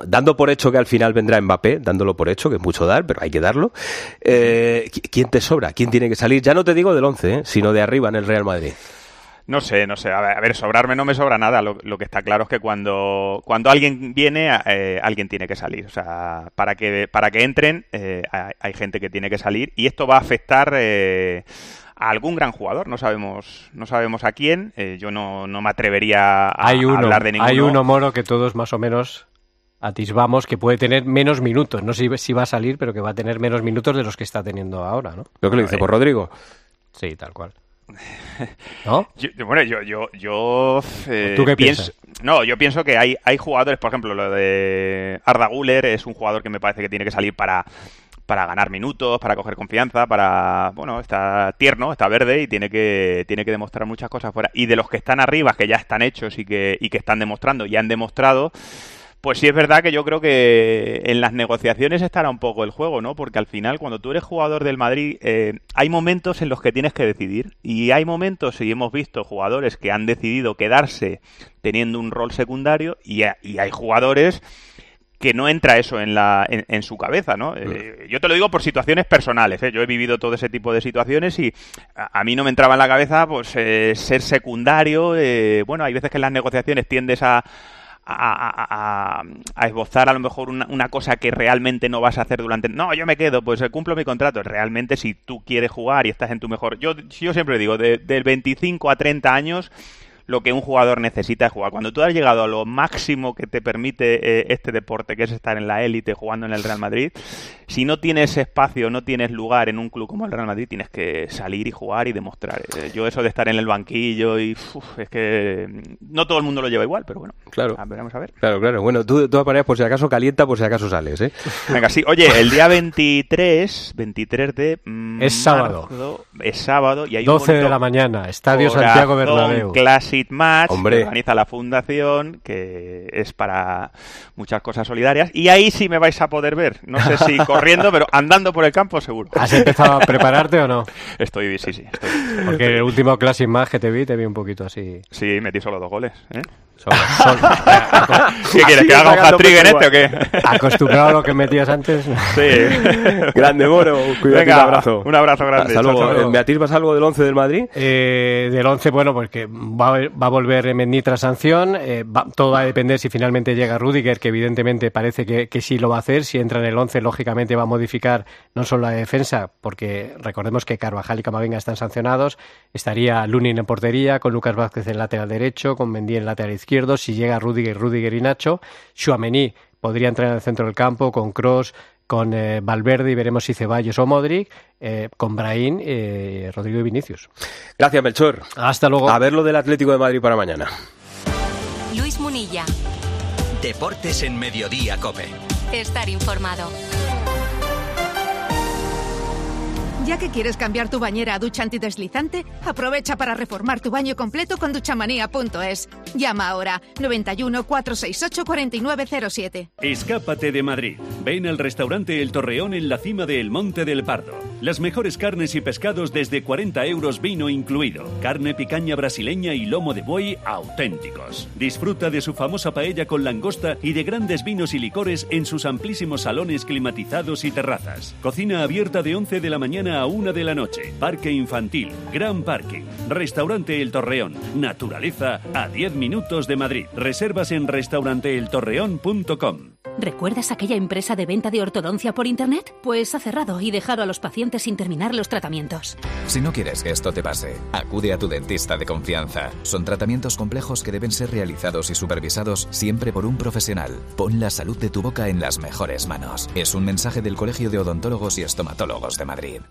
dando por hecho que al final vendrá Mbappé, dándolo por hecho, que es mucho dar, pero hay que darlo. ¿Quién te sobra? ¿Quién tiene que salir? Ya no te digo del once, sino de arriba en el Real Madrid. No sé, no sé. A ver, sobrarme no me sobra nada. Lo, que está claro es que cuando, cuando alguien viene, eh, alguien tiene que salir. O sea, para que, para que entren, eh, hay, gente que tiene que salir. Y esto va a afectar eh, a algún gran jugador. No sabemos, no sabemos a quién. yo no, no, me atrevería a, hablar de ninguno. Hay uno, Moro, que todos más o menos atisbamos que puede tener menos minutos. No sé si va a salir, pero que va a tener menos minutos de los que está teniendo ahora, ¿no? Lo que le dice por Rodrigo. Sí, tal cual. ¿No? bueno, yo, yo, yo eh, ¿Tú qué piensas? No, yo pienso que hay, hay jugadores, por ejemplo, lo de Arda Guller es un jugador que me parece que tiene que salir para para ganar minutos, para coger confianza, para, bueno, está tierno, está verde y tiene que, tiene que demostrar muchas cosas fuera. Y de los que están arriba, que ya están hechos y que, y que están demostrando y han demostrado, pues sí es verdad que yo creo que en las negociaciones estará un poco el juego, ¿no? Porque al final, cuando tú eres jugador del Madrid, eh, hay momentos en los que tienes que decidir. Y hay momentos, y hemos visto jugadores que han decidido quedarse teniendo un rol secundario, y, hay jugadores que no entra eso en, la, en, su cabeza, ¿no? Eh, yo te lo digo por situaciones personales, ¿eh? Yo he vivido todo ese tipo de situaciones y a, mí no me entraba en la cabeza, pues, eh, ser secundario. bueno, hay veces que en las negociaciones tiendes a a, esbozar a lo mejor una, cosa que realmente no vas a hacer durante... No, yo me quedo, pues eh, cumplo mi contrato. Realmente si tú quieres jugar y estás en tu mejor... Yo, yo siempre digo, de, del 25 a 30 años lo que un jugador necesita es jugar. Cuando tú has llegado a lo máximo que te permite eh, este deporte, que es estar en la élite jugando en el Real Madrid, si no tienes espacio, no tienes lugar en un club como el Real Madrid, tienes que salir y jugar y demostrar. Eh, yo eso de estar en el banquillo y es que no todo el mundo lo lleva igual, pero bueno. Claro. Vamos a ver. Claro, claro. Bueno, tú de todas maneras, por si acaso calienta, por si acaso sales, ¿eh? Venga, sí. Oye, el día 23, 23 de es sábado. es sábado y hay 12 de la mañana, Estadio Santiago Bernabéu. Clásico Match que organiza la fundación, que es para muchas cosas solidarias. Y ahí sí me vais a poder ver. No sé si corriendo, pero andando por el campo seguro. ¿Has empezado a prepararte o no? Estoy, sí, sí. Porque el último Classic Match que te vi, te vi un poquito así. Sí, metí solo dos goles. ¿eh? ¿Qué quieres? ¿Que haga un hat-trick en este o qué? Acostumbrado a lo que metías antes. Sí. grande, Moro. Cuídate, Venga, un abrazo. Un abrazo grande. Hasta luego. ¿Beatriz vas algo del 11 del Madrid? Eh, del 11, bueno, pues que va, va a volver Mendy tras sanción. Eh, todo va a depender si finalmente llega Rudiger, que evidentemente parece que, que, sí lo va a hacer. Si entra en el 11, lógicamente va a modificar no solo la defensa, porque recordemos que Carvajal y Camavinga están sancionados. Estaría Lunin en portería, con Lucas Vázquez en lateral derecho, con Mendy en lateral izquierdo si llega Rudiger, Rudiger y Nacho. Schuamení podría entrar en el centro del campo con Cross, con eh, Valverde y veremos si Ceballos o Modric, eh, con Brahim, eh, Rodrigo y Vinicius. Gracias, Melchor. Hasta luego. A ver lo del Atlético de Madrid para mañana. Luis Munilla. Deportes en Mediodía, Cope. Estar informado. Ya que quieres cambiar tu bañera a ducha antideslizante, aprovecha para reformar tu baño completo con duchamanía.es. Llama ahora 91 468 4907. Escápate de Madrid. Ven al restaurante El Torreón en la cima del Monte del Pardo. Las mejores carnes y pescados desde 40 euros vino incluido. Carne picaña brasileña y lomo de buey auténticos. Disfruta de su famosa paella con langosta y de grandes vinos y licores en sus amplísimos salones climatizados y terrazas. Cocina abierta de 11 de la mañana a una de la noche. Parque infantil, gran parking, restaurante El Torreón, naturaleza a 10 minutos de Madrid. Reservas en restauranteeltorreón.com. ¿Recuerdas aquella empresa de venta de ortodoncia por Internet? Pues ha cerrado y dejado a los pacientes sin terminar los tratamientos. Si no quieres que esto te pase, acude a tu dentista de confianza. Son tratamientos complejos que deben ser realizados y supervisados siempre por un profesional. Pon la salud de tu boca en las mejores manos. Es un mensaje del Colegio de Odontólogos y Estomatólogos de Madrid.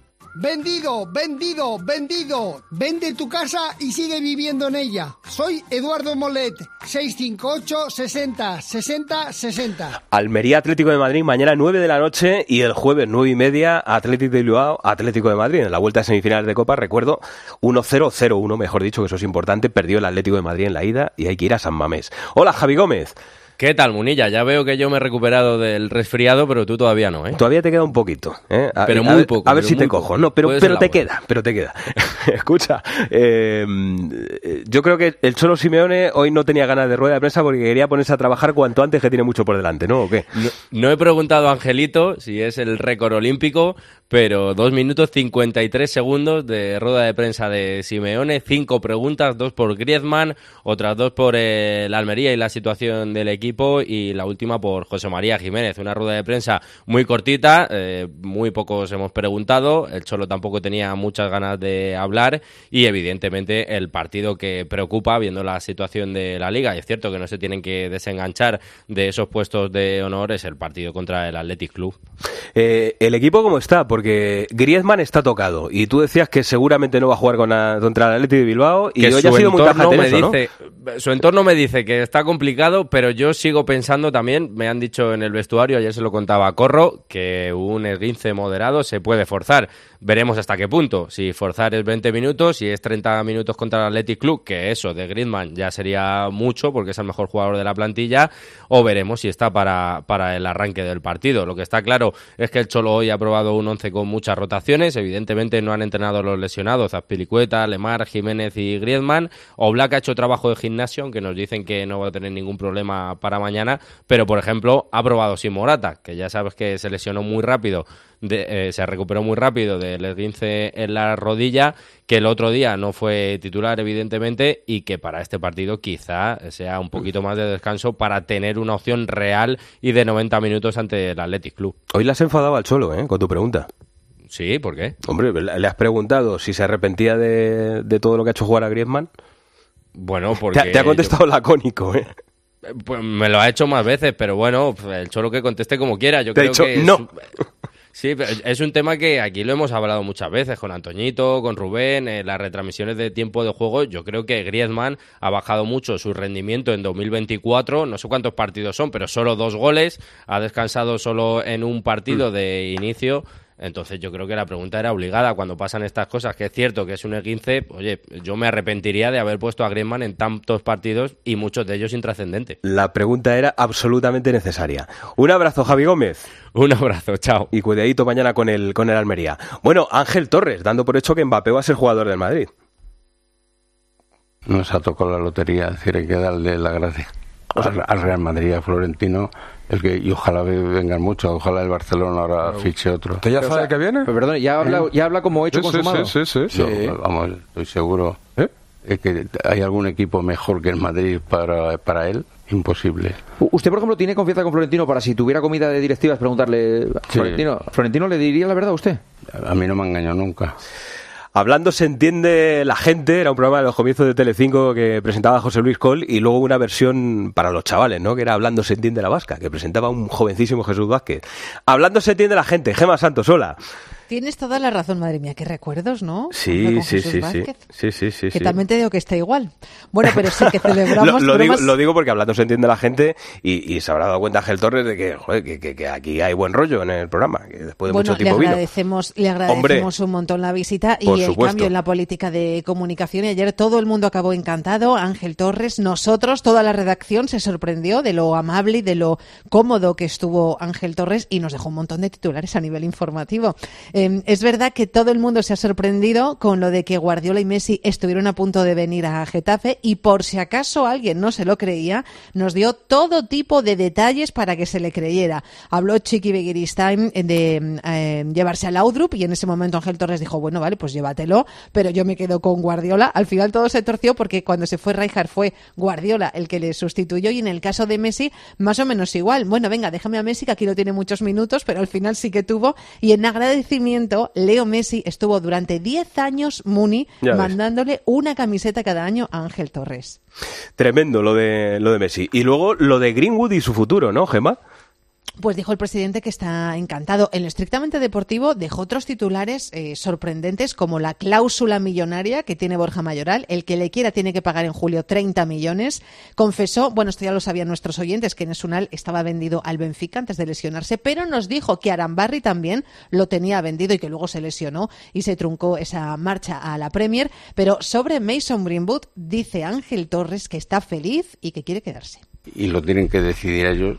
Vendido, vendido, vendido. Vende tu casa y sigue viviendo en ella. Soy Eduardo Molet, 658 60 60 60. Almería Atlético de Madrid mañana 9 de la noche y el jueves 9 y media Atlético de Bilbao Atlético de Madrid. En la vuelta a semifinales de Copa, recuerdo 1-0-0-1, mejor dicho, que eso es importante. Perdió el Atlético de Madrid en la ida y hay que ir a San Mamés. Hola, Javi Gómez. ¿Qué tal, Munilla? Ya veo que yo me he recuperado del resfriado, pero tú todavía no, ¿eh? Todavía te queda un poquito, ¿eh? pero muy poco. A ver si te cojo. No, pero, pero te queda, pero te queda. Escucha, eh, yo creo que el Cholo Simeone hoy no tenía ganas de rueda de prensa porque quería ponerse a trabajar cuanto antes que tiene mucho por delante, ¿no? ¿O qué? No, he preguntado a Angelito si es el récord olímpico, pero dos minutos 53 segundos de rueda de prensa de Simeone, cinco preguntas, dos por Griezmann, otras dos por el Almería y la situación del equipo y la última por José María Jiménez. Una rueda de prensa muy cortita, eh, muy pocos hemos preguntado, el Cholo tampoco tenía muchas ganas de hablar y evidentemente el partido que preocupa viendo la situación de la liga. Y es cierto que no se tienen que desenganchar de esos puestos de honor es el partido contra el Athletic Club. Eh, ¿El equipo cómo está? porque Griezmann está tocado y tú decías que seguramente no va a jugar con la- contra el Atlético de Bilbao y que hoy ha sido muy tajante eso, ¿no? Su entorno me dice que está complicado, pero yo sigo pensando también, me han dicho en el vestuario, ayer se lo contaba a Corro, que un esguince moderado se puede forzar. Veremos hasta qué punto. Si forzar es 20 minutos, si es 30 minutos contra el Athletic Club, que eso de Griezmann ya sería mucho porque es el mejor jugador de la plantilla, o veremos si está para, para el arranque del partido. Lo que está claro es que el Cholo hoy ha probado un 11 con muchas rotaciones. Evidentemente no han entrenado los lesionados, Azpilicueta, Lemar, Jiménez y Griezmann. Oblak ha hecho trabajo de gimnasio, aunque nos dicen que no va a tener ningún problema para mañana. Pero, por ejemplo, ha probado sin Morata, que ya sabes que se lesionó muy rápido, de- eh, se recuperó muy rápido del esguince en la rodilla, que el otro día no fue titular, evidentemente, y que para este partido quizá sea un poquito más de descanso para tener una opción real y de 90 minutos ante el Athletic Club. Hoy le has enfadado al Cholo, ¿eh? Con tu pregunta. Sí, ¿por qué? Hombre, le has preguntado si se arrepentía de, de todo lo que ha hecho jugar a Griezmann. Bueno, porque... Te, te ha contestado lacónico, ¿eh? Pues me lo ha hecho más veces, pero bueno, el cholo que conteste como quiera. Yo Te creo dicho, que es- "No". Sí, es un tema que aquí lo hemos hablado muchas veces con Antoñito, con Rubén, en las retransmisiones de tiempo de juego. Yo creo que Griezmann ha bajado mucho su rendimiento en 2024. No sé cuántos partidos son, pero solo dos goles. Ha descansado solo en un partido de inicio. Entonces yo creo que la pregunta era obligada cuando pasan estas cosas, que es cierto que es un E15, oye, yo me arrepentiría de haber puesto a Griezmann en tantos partidos y muchos de ellos intrascendentes. La pregunta era absolutamente necesaria. Un abrazo, Javi Gómez. Un abrazo, chao. Y cuidadito mañana con el, con el Almería. Bueno, Ángel Torres, dando por hecho que Mbappé va a ser jugador del Madrid. Nos ha tocado la lotería, es decir, hay que darle la gracia al, al Real Madrid, a Florentino, el que, y ojalá ve- vengan muchos, ojalá el Barcelona ahora fiche otro. ¿Usted ya sabe que viene? Pero perdón, ya habla, ya habla como hecho Sí, sí, consumado. sí, sí, sí. Yo, vamos, estoy seguro. Es que hay algún equipo mejor que el Madrid para, para él, imposible. ¿Usted, por ejemplo, tiene confianza con Florentino para si tuviera comida de directivas preguntarle Sí. Florentino, ¿Florentino le diría la verdad a usted? A mí no me ha engañado nunca. Hablando se entiende la gente, era un programa de los comienzos de Telecinco que presentaba José Luis Col y luego una versión para los chavales, ¿no? Que era Hablando se entiende la vasca, que presentaba un jovencísimo Jesús Vázquez. Hablando se entiende la gente, Gema Santos, hola. Tienes toda la razón, madre mía, qué recuerdos, ¿no? Sí, sí, sí, sí, Vázquez, sí, sí, sí, Que sí. también te digo que está igual. Bueno, pero sí que Lo, celebramos lo digo, bromas- lo digo porque hablando se entiende la gente y, y se habrá dado cuenta Ángel Torres de que, joder, que, que- que aquí hay buen rollo en el programa, que después de Bueno, mucho le tiempo vino. agradecemos, le agradecemos un montón la visita y el supuesto. cambio en la política de comunicación. Y ayer todo el mundo acabó encantado. Ángel Torres, nosotros, toda la redacción se sorprendió de lo amable y de lo cómodo que estuvo Ángel Torres y nos dejó un montón de titulares a nivel informativo. Eh, es verdad que todo el mundo se ha sorprendido con lo de que Guardiola y Messi estuvieron a punto de venir a Getafe y por si acaso alguien no se lo creía, nos dio todo tipo de detalles para que se le creyera. Habló Chiqui Begiristain de eh, llevarse a Laudrup y en ese momento Ángel Torres dijo, bueno, vale, pues llévatelo, pero yo me quedo con Guardiola. Al final todo se torció porque cuando se fue Rijkaard fue Guardiola el que le sustituyó y en el caso de Messi más o menos igual. Bueno, venga, déjame a Messi que aquí no tiene muchos minutos, pero al final sí que tuvo y en agradecimiento Leo Messi estuvo durante 10 años Muni Ya ves. mandándole una camiseta cada año a Ángel Torres. Tremendo lo de, lo de Messi. Y luego lo de Greenwood y su futuro, ¿no, Gema? Pues dijo el presidente que está encantado. En lo estrictamente deportivo dejó otros titulares eh, sorprendentes como la cláusula millonaria que tiene Borja Mayoral. El que le quiera tiene que pagar en julio 30 millones. Confesó, bueno, esto ya lo sabían nuestros oyentes, que Nesunal estaba vendido al Benfica antes de lesionarse, pero nos dijo que Arambarri también lo tenía vendido y que luego se lesionó y se truncó esa marcha a la Premier. Pero sobre Mason Greenwood dice Ángel Torres que está feliz y que quiere quedarse. Y lo tienen que decidir ellos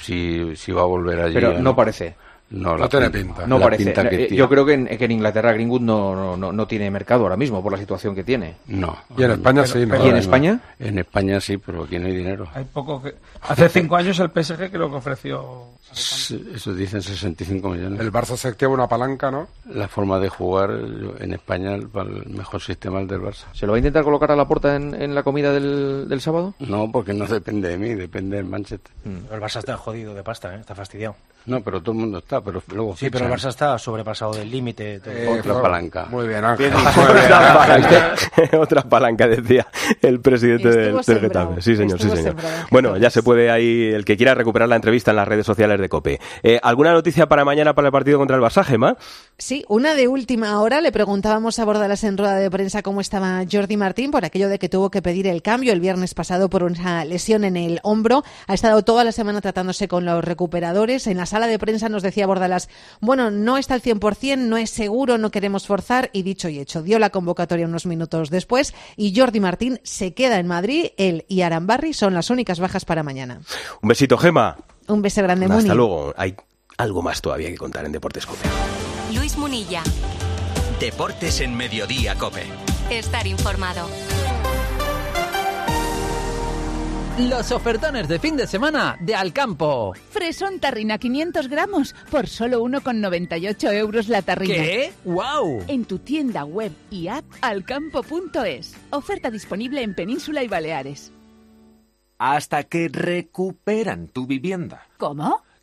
si, si va a volver allí. Pero o no parece. No, No la tiene pin- No la parece. pinta que Eh, tiene. Yo creo que en, que en Inglaterra Greenwood no, no, no, no tiene mercado ahora mismo por la situación que tiene. No. Y en España sí. ¿Y en España? En España sí, pero aquí no hay dinero. Hay poco que... Hace cinco años el PSG que lo que ofreció... Eso dicen 65 millones. El Barça se activa una palanca, ¿no? La forma de jugar en España, el, el mejor sistema es el del Barça. ¿Se lo va a intentar colocar a la puerta en, en la comida del, del sábado? No, porque no depende de mí, depende del Manchester. El Barça está jodido de pasta, ¿eh? está fastidiado. No, pero todo el mundo está, pero luego Sí, pero el. Barça está sobrepasado del límite. Eh, otra palanca. Muy bien, Ángel. dicho. Muy bien, Otra Ángel. palanca, otra palanca, decía el presidente Estuvo del, del Getafe. Sí, señor, sí, señor. sembrado. Bueno, ya se puede ahí, el que quiera recuperar la entrevista en las redes sociales de COPE. Eh, ¿Alguna noticia para mañana para el partido contra el Barça, Gemma? Sí, una de última hora. Le preguntábamos a Bordalas en rueda de prensa cómo estaba Jordi Martín por aquello de que tuvo que pedir el cambio el viernes pasado por una lesión en el hombro. Ha estado toda la semana tratándose con los recuperadores. En la sala de prensa nos decía Bordalas, bueno, no está al 100%, no es seguro, no queremos forzar. Y dicho y hecho, dio la convocatoria unos minutos después y Jordi Martín se queda en Madrid. Él y Arambarri son las únicas bajas para mañana. Un besito, Gema. Un beso grande, Hasta Muni. luego. Hay algo más todavía que contar en Deportes COPE. Luis Munilla. Deportes en Mediodía Cope. Estar informado. Los ofertones de fin de semana de Alcampo. Fresón tarrina 500 gramos por solo 1,98 euros la tarrina. ¿Qué? ¡Wow! En tu tienda web y app alcampo.es. Oferta disponible en Península y Baleares. Hasta que recuperan tu vivienda. ¿Cómo?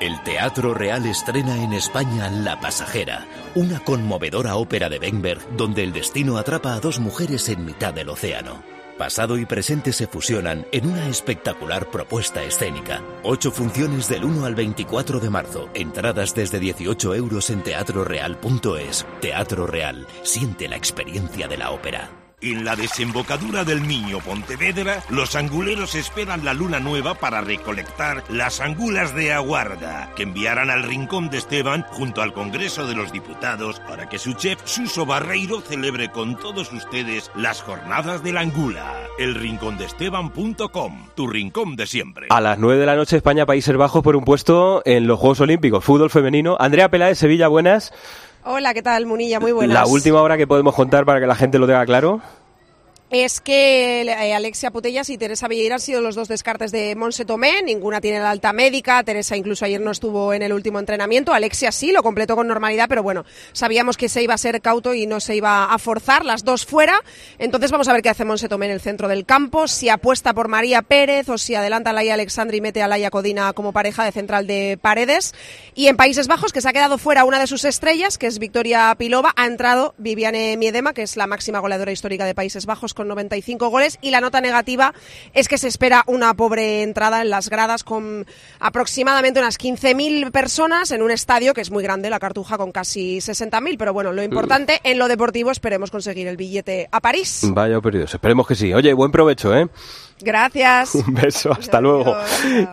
El Teatro Real estrena en España La Pasajera, una conmovedora ópera de Benberg donde el destino atrapa a dos mujeres en mitad del océano. Pasado y presente se fusionan en una espectacular propuesta escénica. Ocho funciones del 1 al 24 de marzo. Entradas desde 18 euros en teatroreal.es. Teatro Real. Siente la experiencia de la ópera. En la desembocadura del Niño Pontevedra, los anguleros esperan la luna nueva para recolectar las angulas de aguarda, que enviarán al Rincón de Esteban junto al Congreso de los Diputados para que su chef Suso Barreiro celebre con todos ustedes las jornadas de la angula. Elrincondeesteban.com, tu rincón de siempre. A las 9 de la noche, España, Países Bajos por un puesto en los Juegos Olímpicos. Fútbol femenino. Andrea Peláez, Sevilla, buenas. Hola, ¿qué tal, Munilla? Muy buenas. La última hora que podemos contar para que la gente lo tenga claro. Es que eh, Alexia Putellas y Teresa Villeira han sido los dos descartes de Monse Tomé. Ninguna tiene la alta médica. Teresa incluso ayer no estuvo en el último entrenamiento. Alexia sí, lo completó con normalidad, pero bueno, sabíamos que se iba a ser cauto y no se iba a forzar. Las dos fuera. Entonces vamos a ver qué hace Monse Tomé en el centro del campo. Si apuesta por María Pérez o si adelanta a Laia Alexandra y mete a Laia Codina como pareja de central de paredes. Y en Países Bajos, que se ha quedado fuera una de sus estrellas, que es Victoria Pilova, ha entrado Viviane Miedema, que es la máxima goleadora histórica de Países Bajos con 95 goles y la nota negativa es que se espera una pobre entrada en las gradas con aproximadamente unas 15.000 personas en un estadio que es muy grande, la Cartuja con casi 60.000, pero bueno, lo importante en lo deportivo esperemos conseguir el billete a París. Vaya perdidos. Esperemos que sí. Oye, buen provecho, ¿eh? Gracias. Un beso, hasta luego.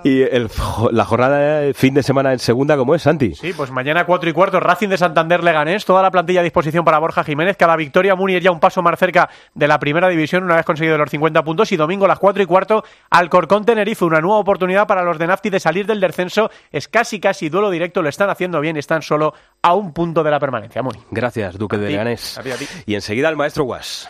Y el, la jornada de fin de semana en segunda, ¿cómo es, Santi? Sí, pues mañana 4 y cuarto, Racing de Santander Leganés, toda la plantilla a disposición para Borja Jiménez, cada victoria Munier ya un paso más cerca de la primera división una vez conseguido los 50 puntos y domingo a las 4 y cuarto Alcorcón Tenerife, una nueva oportunidad para los de Nafti de salir del descenso, es casi casi duelo directo, lo están haciendo bien, están solo a un punto de la permanencia. Muni. Gracias, Duque de ti, Leganés. a ti, a ti. Y enseguida el maestro Guas.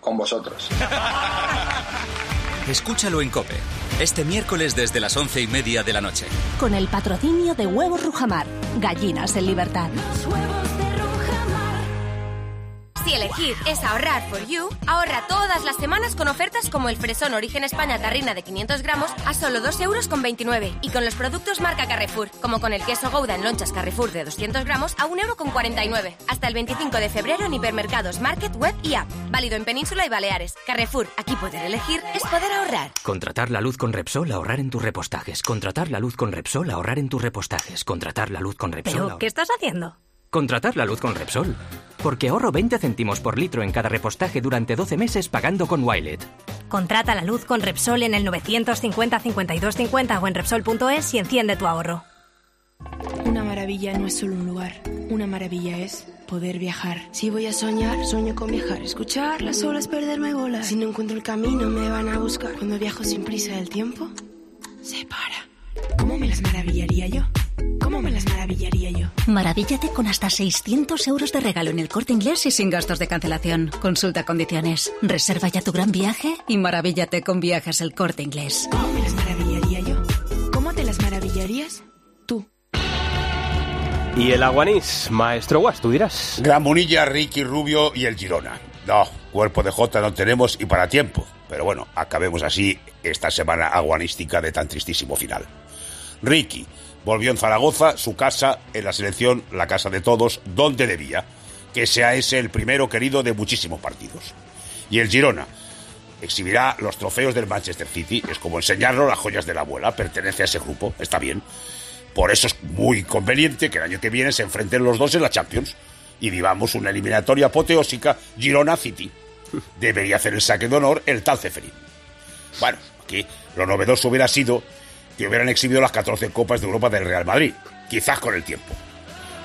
Con vosotros. Escúchalo en Cope, este miércoles desde las once y media de la noche. Con el patrocinio de Huevos Rujamar, gallinas en libertad. Si elegir es ahorrar for you, ahorra todas las semanas con ofertas como el fresón Origen España Tarrina de 500 gramos a solo 2 euros con 29 y con los productos marca Carrefour, como con el queso Gouda en lonchas Carrefour de 200 gramos a 1 euro con 49. Hasta el 25 de febrero en hipermercados, market, web y app. Válido en Península y Baleares. Carrefour, aquí poder elegir es poder ahorrar. Contratar la luz con Repsol, ahorrar en tus repostajes. Contratar la luz con Repsol, ahorrar en tus repostajes. Contratar la luz con Repsol. ¿Pero qué estás haciendo? Contratar la luz con Repsol. Porque ahorro 20 céntimos por litro en cada repostaje durante 12 meses pagando con Wilet. Contrata la luz con Repsol en el 950 52 50 o en Repsol.es y enciende tu ahorro. Una maravilla no es solo un lugar, una maravilla es poder viajar. Si voy a soñar, sueño con viajar. Escuchar las olas, perderme bolas. Si no encuentro el camino, me van a buscar. Cuando viajo sin prisa, el tiempo se para. ¿Cómo me las maravillaría yo? ¿Cómo me las maravillaría yo? Maravíllate con hasta 600 euros de regalo en el corte inglés y sin gastos de cancelación. Consulta condiciones. Reserva ya tu gran viaje y maravíllate con viajes el corte inglés. ¿Cómo me las maravillaría yo? ¿Cómo te las maravillarías? Y el Aguanís, maestro Guas, tú dirás. Gran Munilla, Ricky Rubio y el Girona. No, cuerpo de Jota no tenemos y para tiempo. Pero bueno, acabemos así esta semana aguanística de tan tristísimo final. Ricky volvió en Zaragoza, su casa, en la selección, la casa de todos, donde debía. Que sea ese el primero querido de muchísimos partidos. Y el Girona exhibirá los trofeos del Manchester City. Es como enseñarnos las joyas de la abuela. Pertenece a ese grupo, está bien. Por eso es muy conveniente que el año que viene se enfrenten los dos en la Champions y vivamos una eliminatoria apoteósica Girona-City. Debería hacer el saque de honor el tal Ceferín. Bueno, aquí lo novedoso hubiera sido que hubieran exhibido las 14 Copas de Europa del Real Madrid, quizás con el tiempo.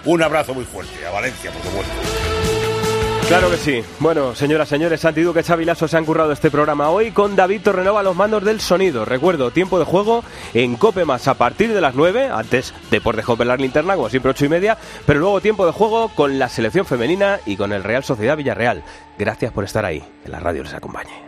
Un abrazo muy fuerte a Valencia, por supuesto. Claro que sí. Bueno, señoras, señores, Santi Duque, Xavi Lasso se han currado este programa hoy con David Torrenova a los mandos del sonido. Recuerdo, tiempo de juego en Cope Más a partir de las 9, antes Deportes Cope la linterna, como siempre 8 y media, pero luego tiempo de juego con la selección femenina y con el Real Sociedad Villarreal. Gracias por estar ahí. Que la radio les acompañe.